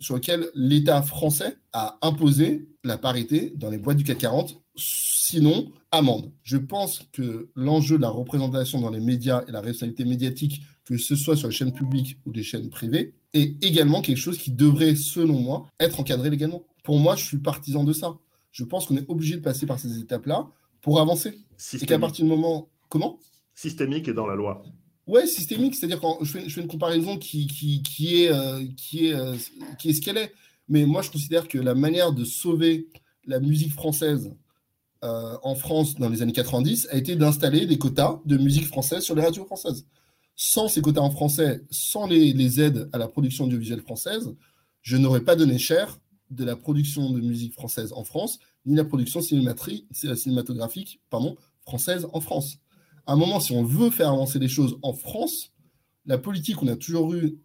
sur lesquelles l'État français a imposé la parité dans les boîtes du CAC 40, sinon amende. Je pense que l'enjeu de la représentation dans les médias et la responsabilité médiatique, que ce soit sur les chaînes publiques ou des chaînes privées, est également quelque chose qui devrait, selon moi, être encadré légalement. Pour moi, je suis partisan de ça je pense qu'on est obligé de passer par ces étapes-là pour avancer. Et qu'à partir du moment. Comment? Systémique et dans la loi. Ouais, systémique, c'est-à-dire quand je fais, une comparaison qui, qui, est, euh, qui, est, euh, qui est ce qu'elle est. Mais moi, je considère que la manière de sauver la musique française euh, en France dans les années 90 a été d'installer des quotas de musique française sur les radios françaises. Sans ces quotas en français, sans les, les aides à la production audiovisuelle française, je n'aurais pas donné cher de la production de musique française en France, ni la production cinématographique pardon, française en France. À un moment, si on veut faire avancer les choses en France, la politique qu'on a toujours eue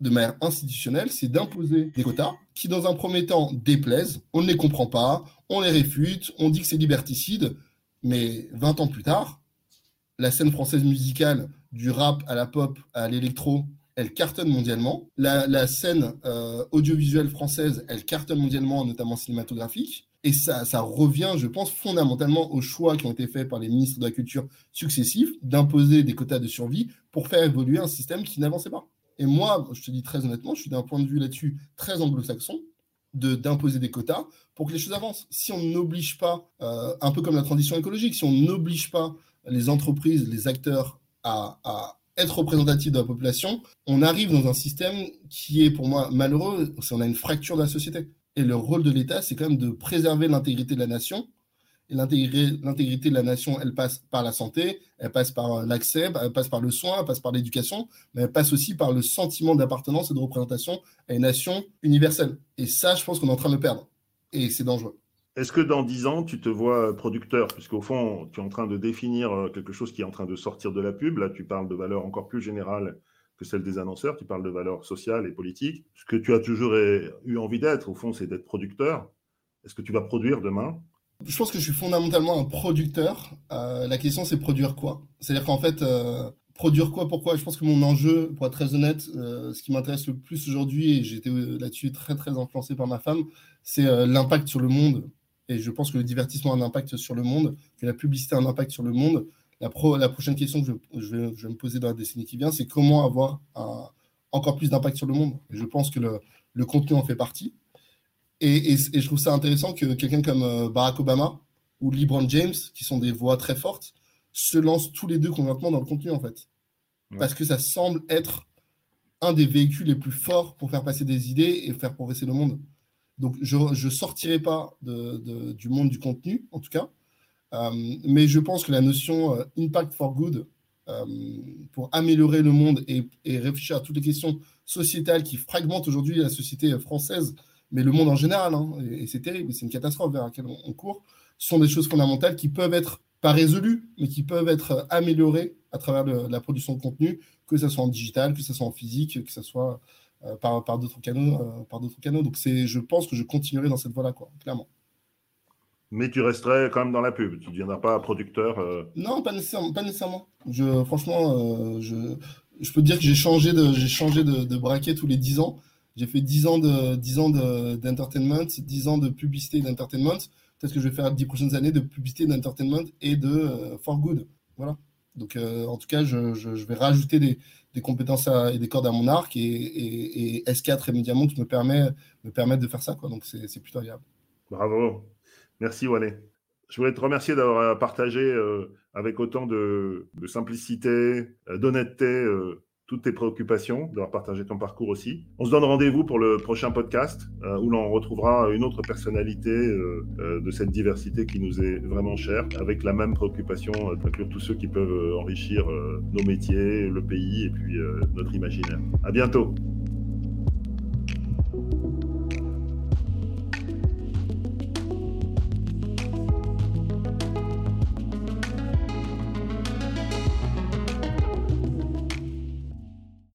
de manière institutionnelle, c'est d'imposer des quotas qui, dans un premier temps, déplaisent, on ne les comprend pas, on les réfute, on dit que c'est liberticide, mais 20 ans plus tard, la scène française musicale, du rap à la pop à l'électro, elle cartonne mondialement. La, scène euh, audiovisuelle française, elle cartonne mondialement, notamment cinématographique. Et ça, ça revient, je pense, fondamentalement aux choix qui ont été faits par les ministres de la Culture successifs d'imposer des quotas de survie pour faire évoluer un système qui n'avançait pas. Et moi, je te dis très honnêtement, je suis d'un point de vue là-dessus très anglo-saxon, d'imposer des quotas pour que les choses avancent. Si on n'oblige pas, euh, un peu comme la transition écologique, si on n'oblige pas les entreprises, les acteurs à, à être représentatif de la population, on arrive dans un système qui est pour moi malheureux, on a une fracture de la société. Et le rôle de l'État, c'est quand même de préserver l'intégrité de la nation. Et l'intégrité de la nation, elle passe par la santé, elle passe par l'accès, elle passe par le soin, elle passe par l'éducation, mais elle passe aussi par le sentiment d'appartenance et de représentation à une nation universelle. Et ça, je pense qu'on est en train de le perdre. Et c'est dangereux. Est-ce que dans dix ans, tu te vois producteur? Puisqu'au fond, tu es en train de définir euh, quelque chose qui est en train de sortir de la pub. Là, tu parles de valeurs encore plus générales que celles des annonceurs. Tu parles de valeurs sociales et politiques. Ce que tu as toujours eu envie d'être, au fond, c'est d'être producteur. Est-ce que tu vas produire demain? Je pense que je suis fondamentalement un producteur. Euh, la question, c'est produire quoi? C'est-à-dire qu'en fait, euh, produire quoi Pourquoi? Je pense que mon enjeu, pour être très honnête, ce qui m'intéresse le plus aujourd'hui, et j'étais là-dessus très, très influencé par ma femme, c'est l'impact sur le monde et je pense que le divertissement a un impact sur le monde, que la publicité a un impact sur le monde. La, la prochaine question que je, vais, me poser dans la décennie qui vient, c'est comment avoir encore plus d'impact sur le monde. Et je pense que le, contenu en fait partie. Et, je trouve ça intéressant que quelqu'un comme euh, Barack Obama ou LeBron James, qui sont des voix très fortes, se lancent tous les deux complètement dans le contenu, en fait. Parce que ça semble être un des véhicules les plus forts pour faire passer des idées et faire progresser le monde. Donc, je ne sortirai pas du monde du contenu, en tout cas. Euh, mais je pense que la notion euh, impact for good, euh, pour améliorer le monde et, réfléchir à toutes les questions sociétales qui fragmentent aujourd'hui la société française, mais le monde en général, hein, et, c'est terrible, c'est une catastrophe vers laquelle on, court, sont des choses fondamentales qui peuvent être pas résolues, mais qui peuvent être améliorées à travers la production de contenu, que ce soit en digital, que ce soit en physique, que ce soit par, par d'autres canaux, euh, par d'autres canaux. Donc c'est, je pense que je continuerai dans cette voie-là, quoi, clairement. Mais tu resterais quand même dans la pub. Tu ne deviendras pas producteur. Euh non, pas nécessairement. Pas nécessairement. Je, franchement, je, je peux te dire que j'ai changé de, j'ai changé de, de, braquet tous les 10 ans. J'ai fait 10 ans de, 10 ans d'entertainment, 10 ans de publicité et d'entertainment. Peut-être que je vais faire 10 prochaines années de publicité, d'entertainment et de for good. Voilà. Donc, en tout cas, je, je, je vais rajouter des, des compétences et des cordes à mon arc et, S4 et Mediamont me, me permettent de faire ça. Quoi. Donc c'est plutôt agréable. Bravo. Merci Wané. Je voulais te remercier d'avoir partagé euh, avec autant de, simplicité, euh, d'honnêteté euh, toutes tes préoccupations, d'avoir partagé ton parcours aussi. On se donne rendez-vous pour le prochain podcast euh, où l'on retrouvera une autre personnalité euh, euh, de cette diversité qui nous est vraiment chère, avec la même préoccupation d'inclure tous ceux qui peuvent enrichir nos métiers, le pays et puis notre imaginaire. À bientôt.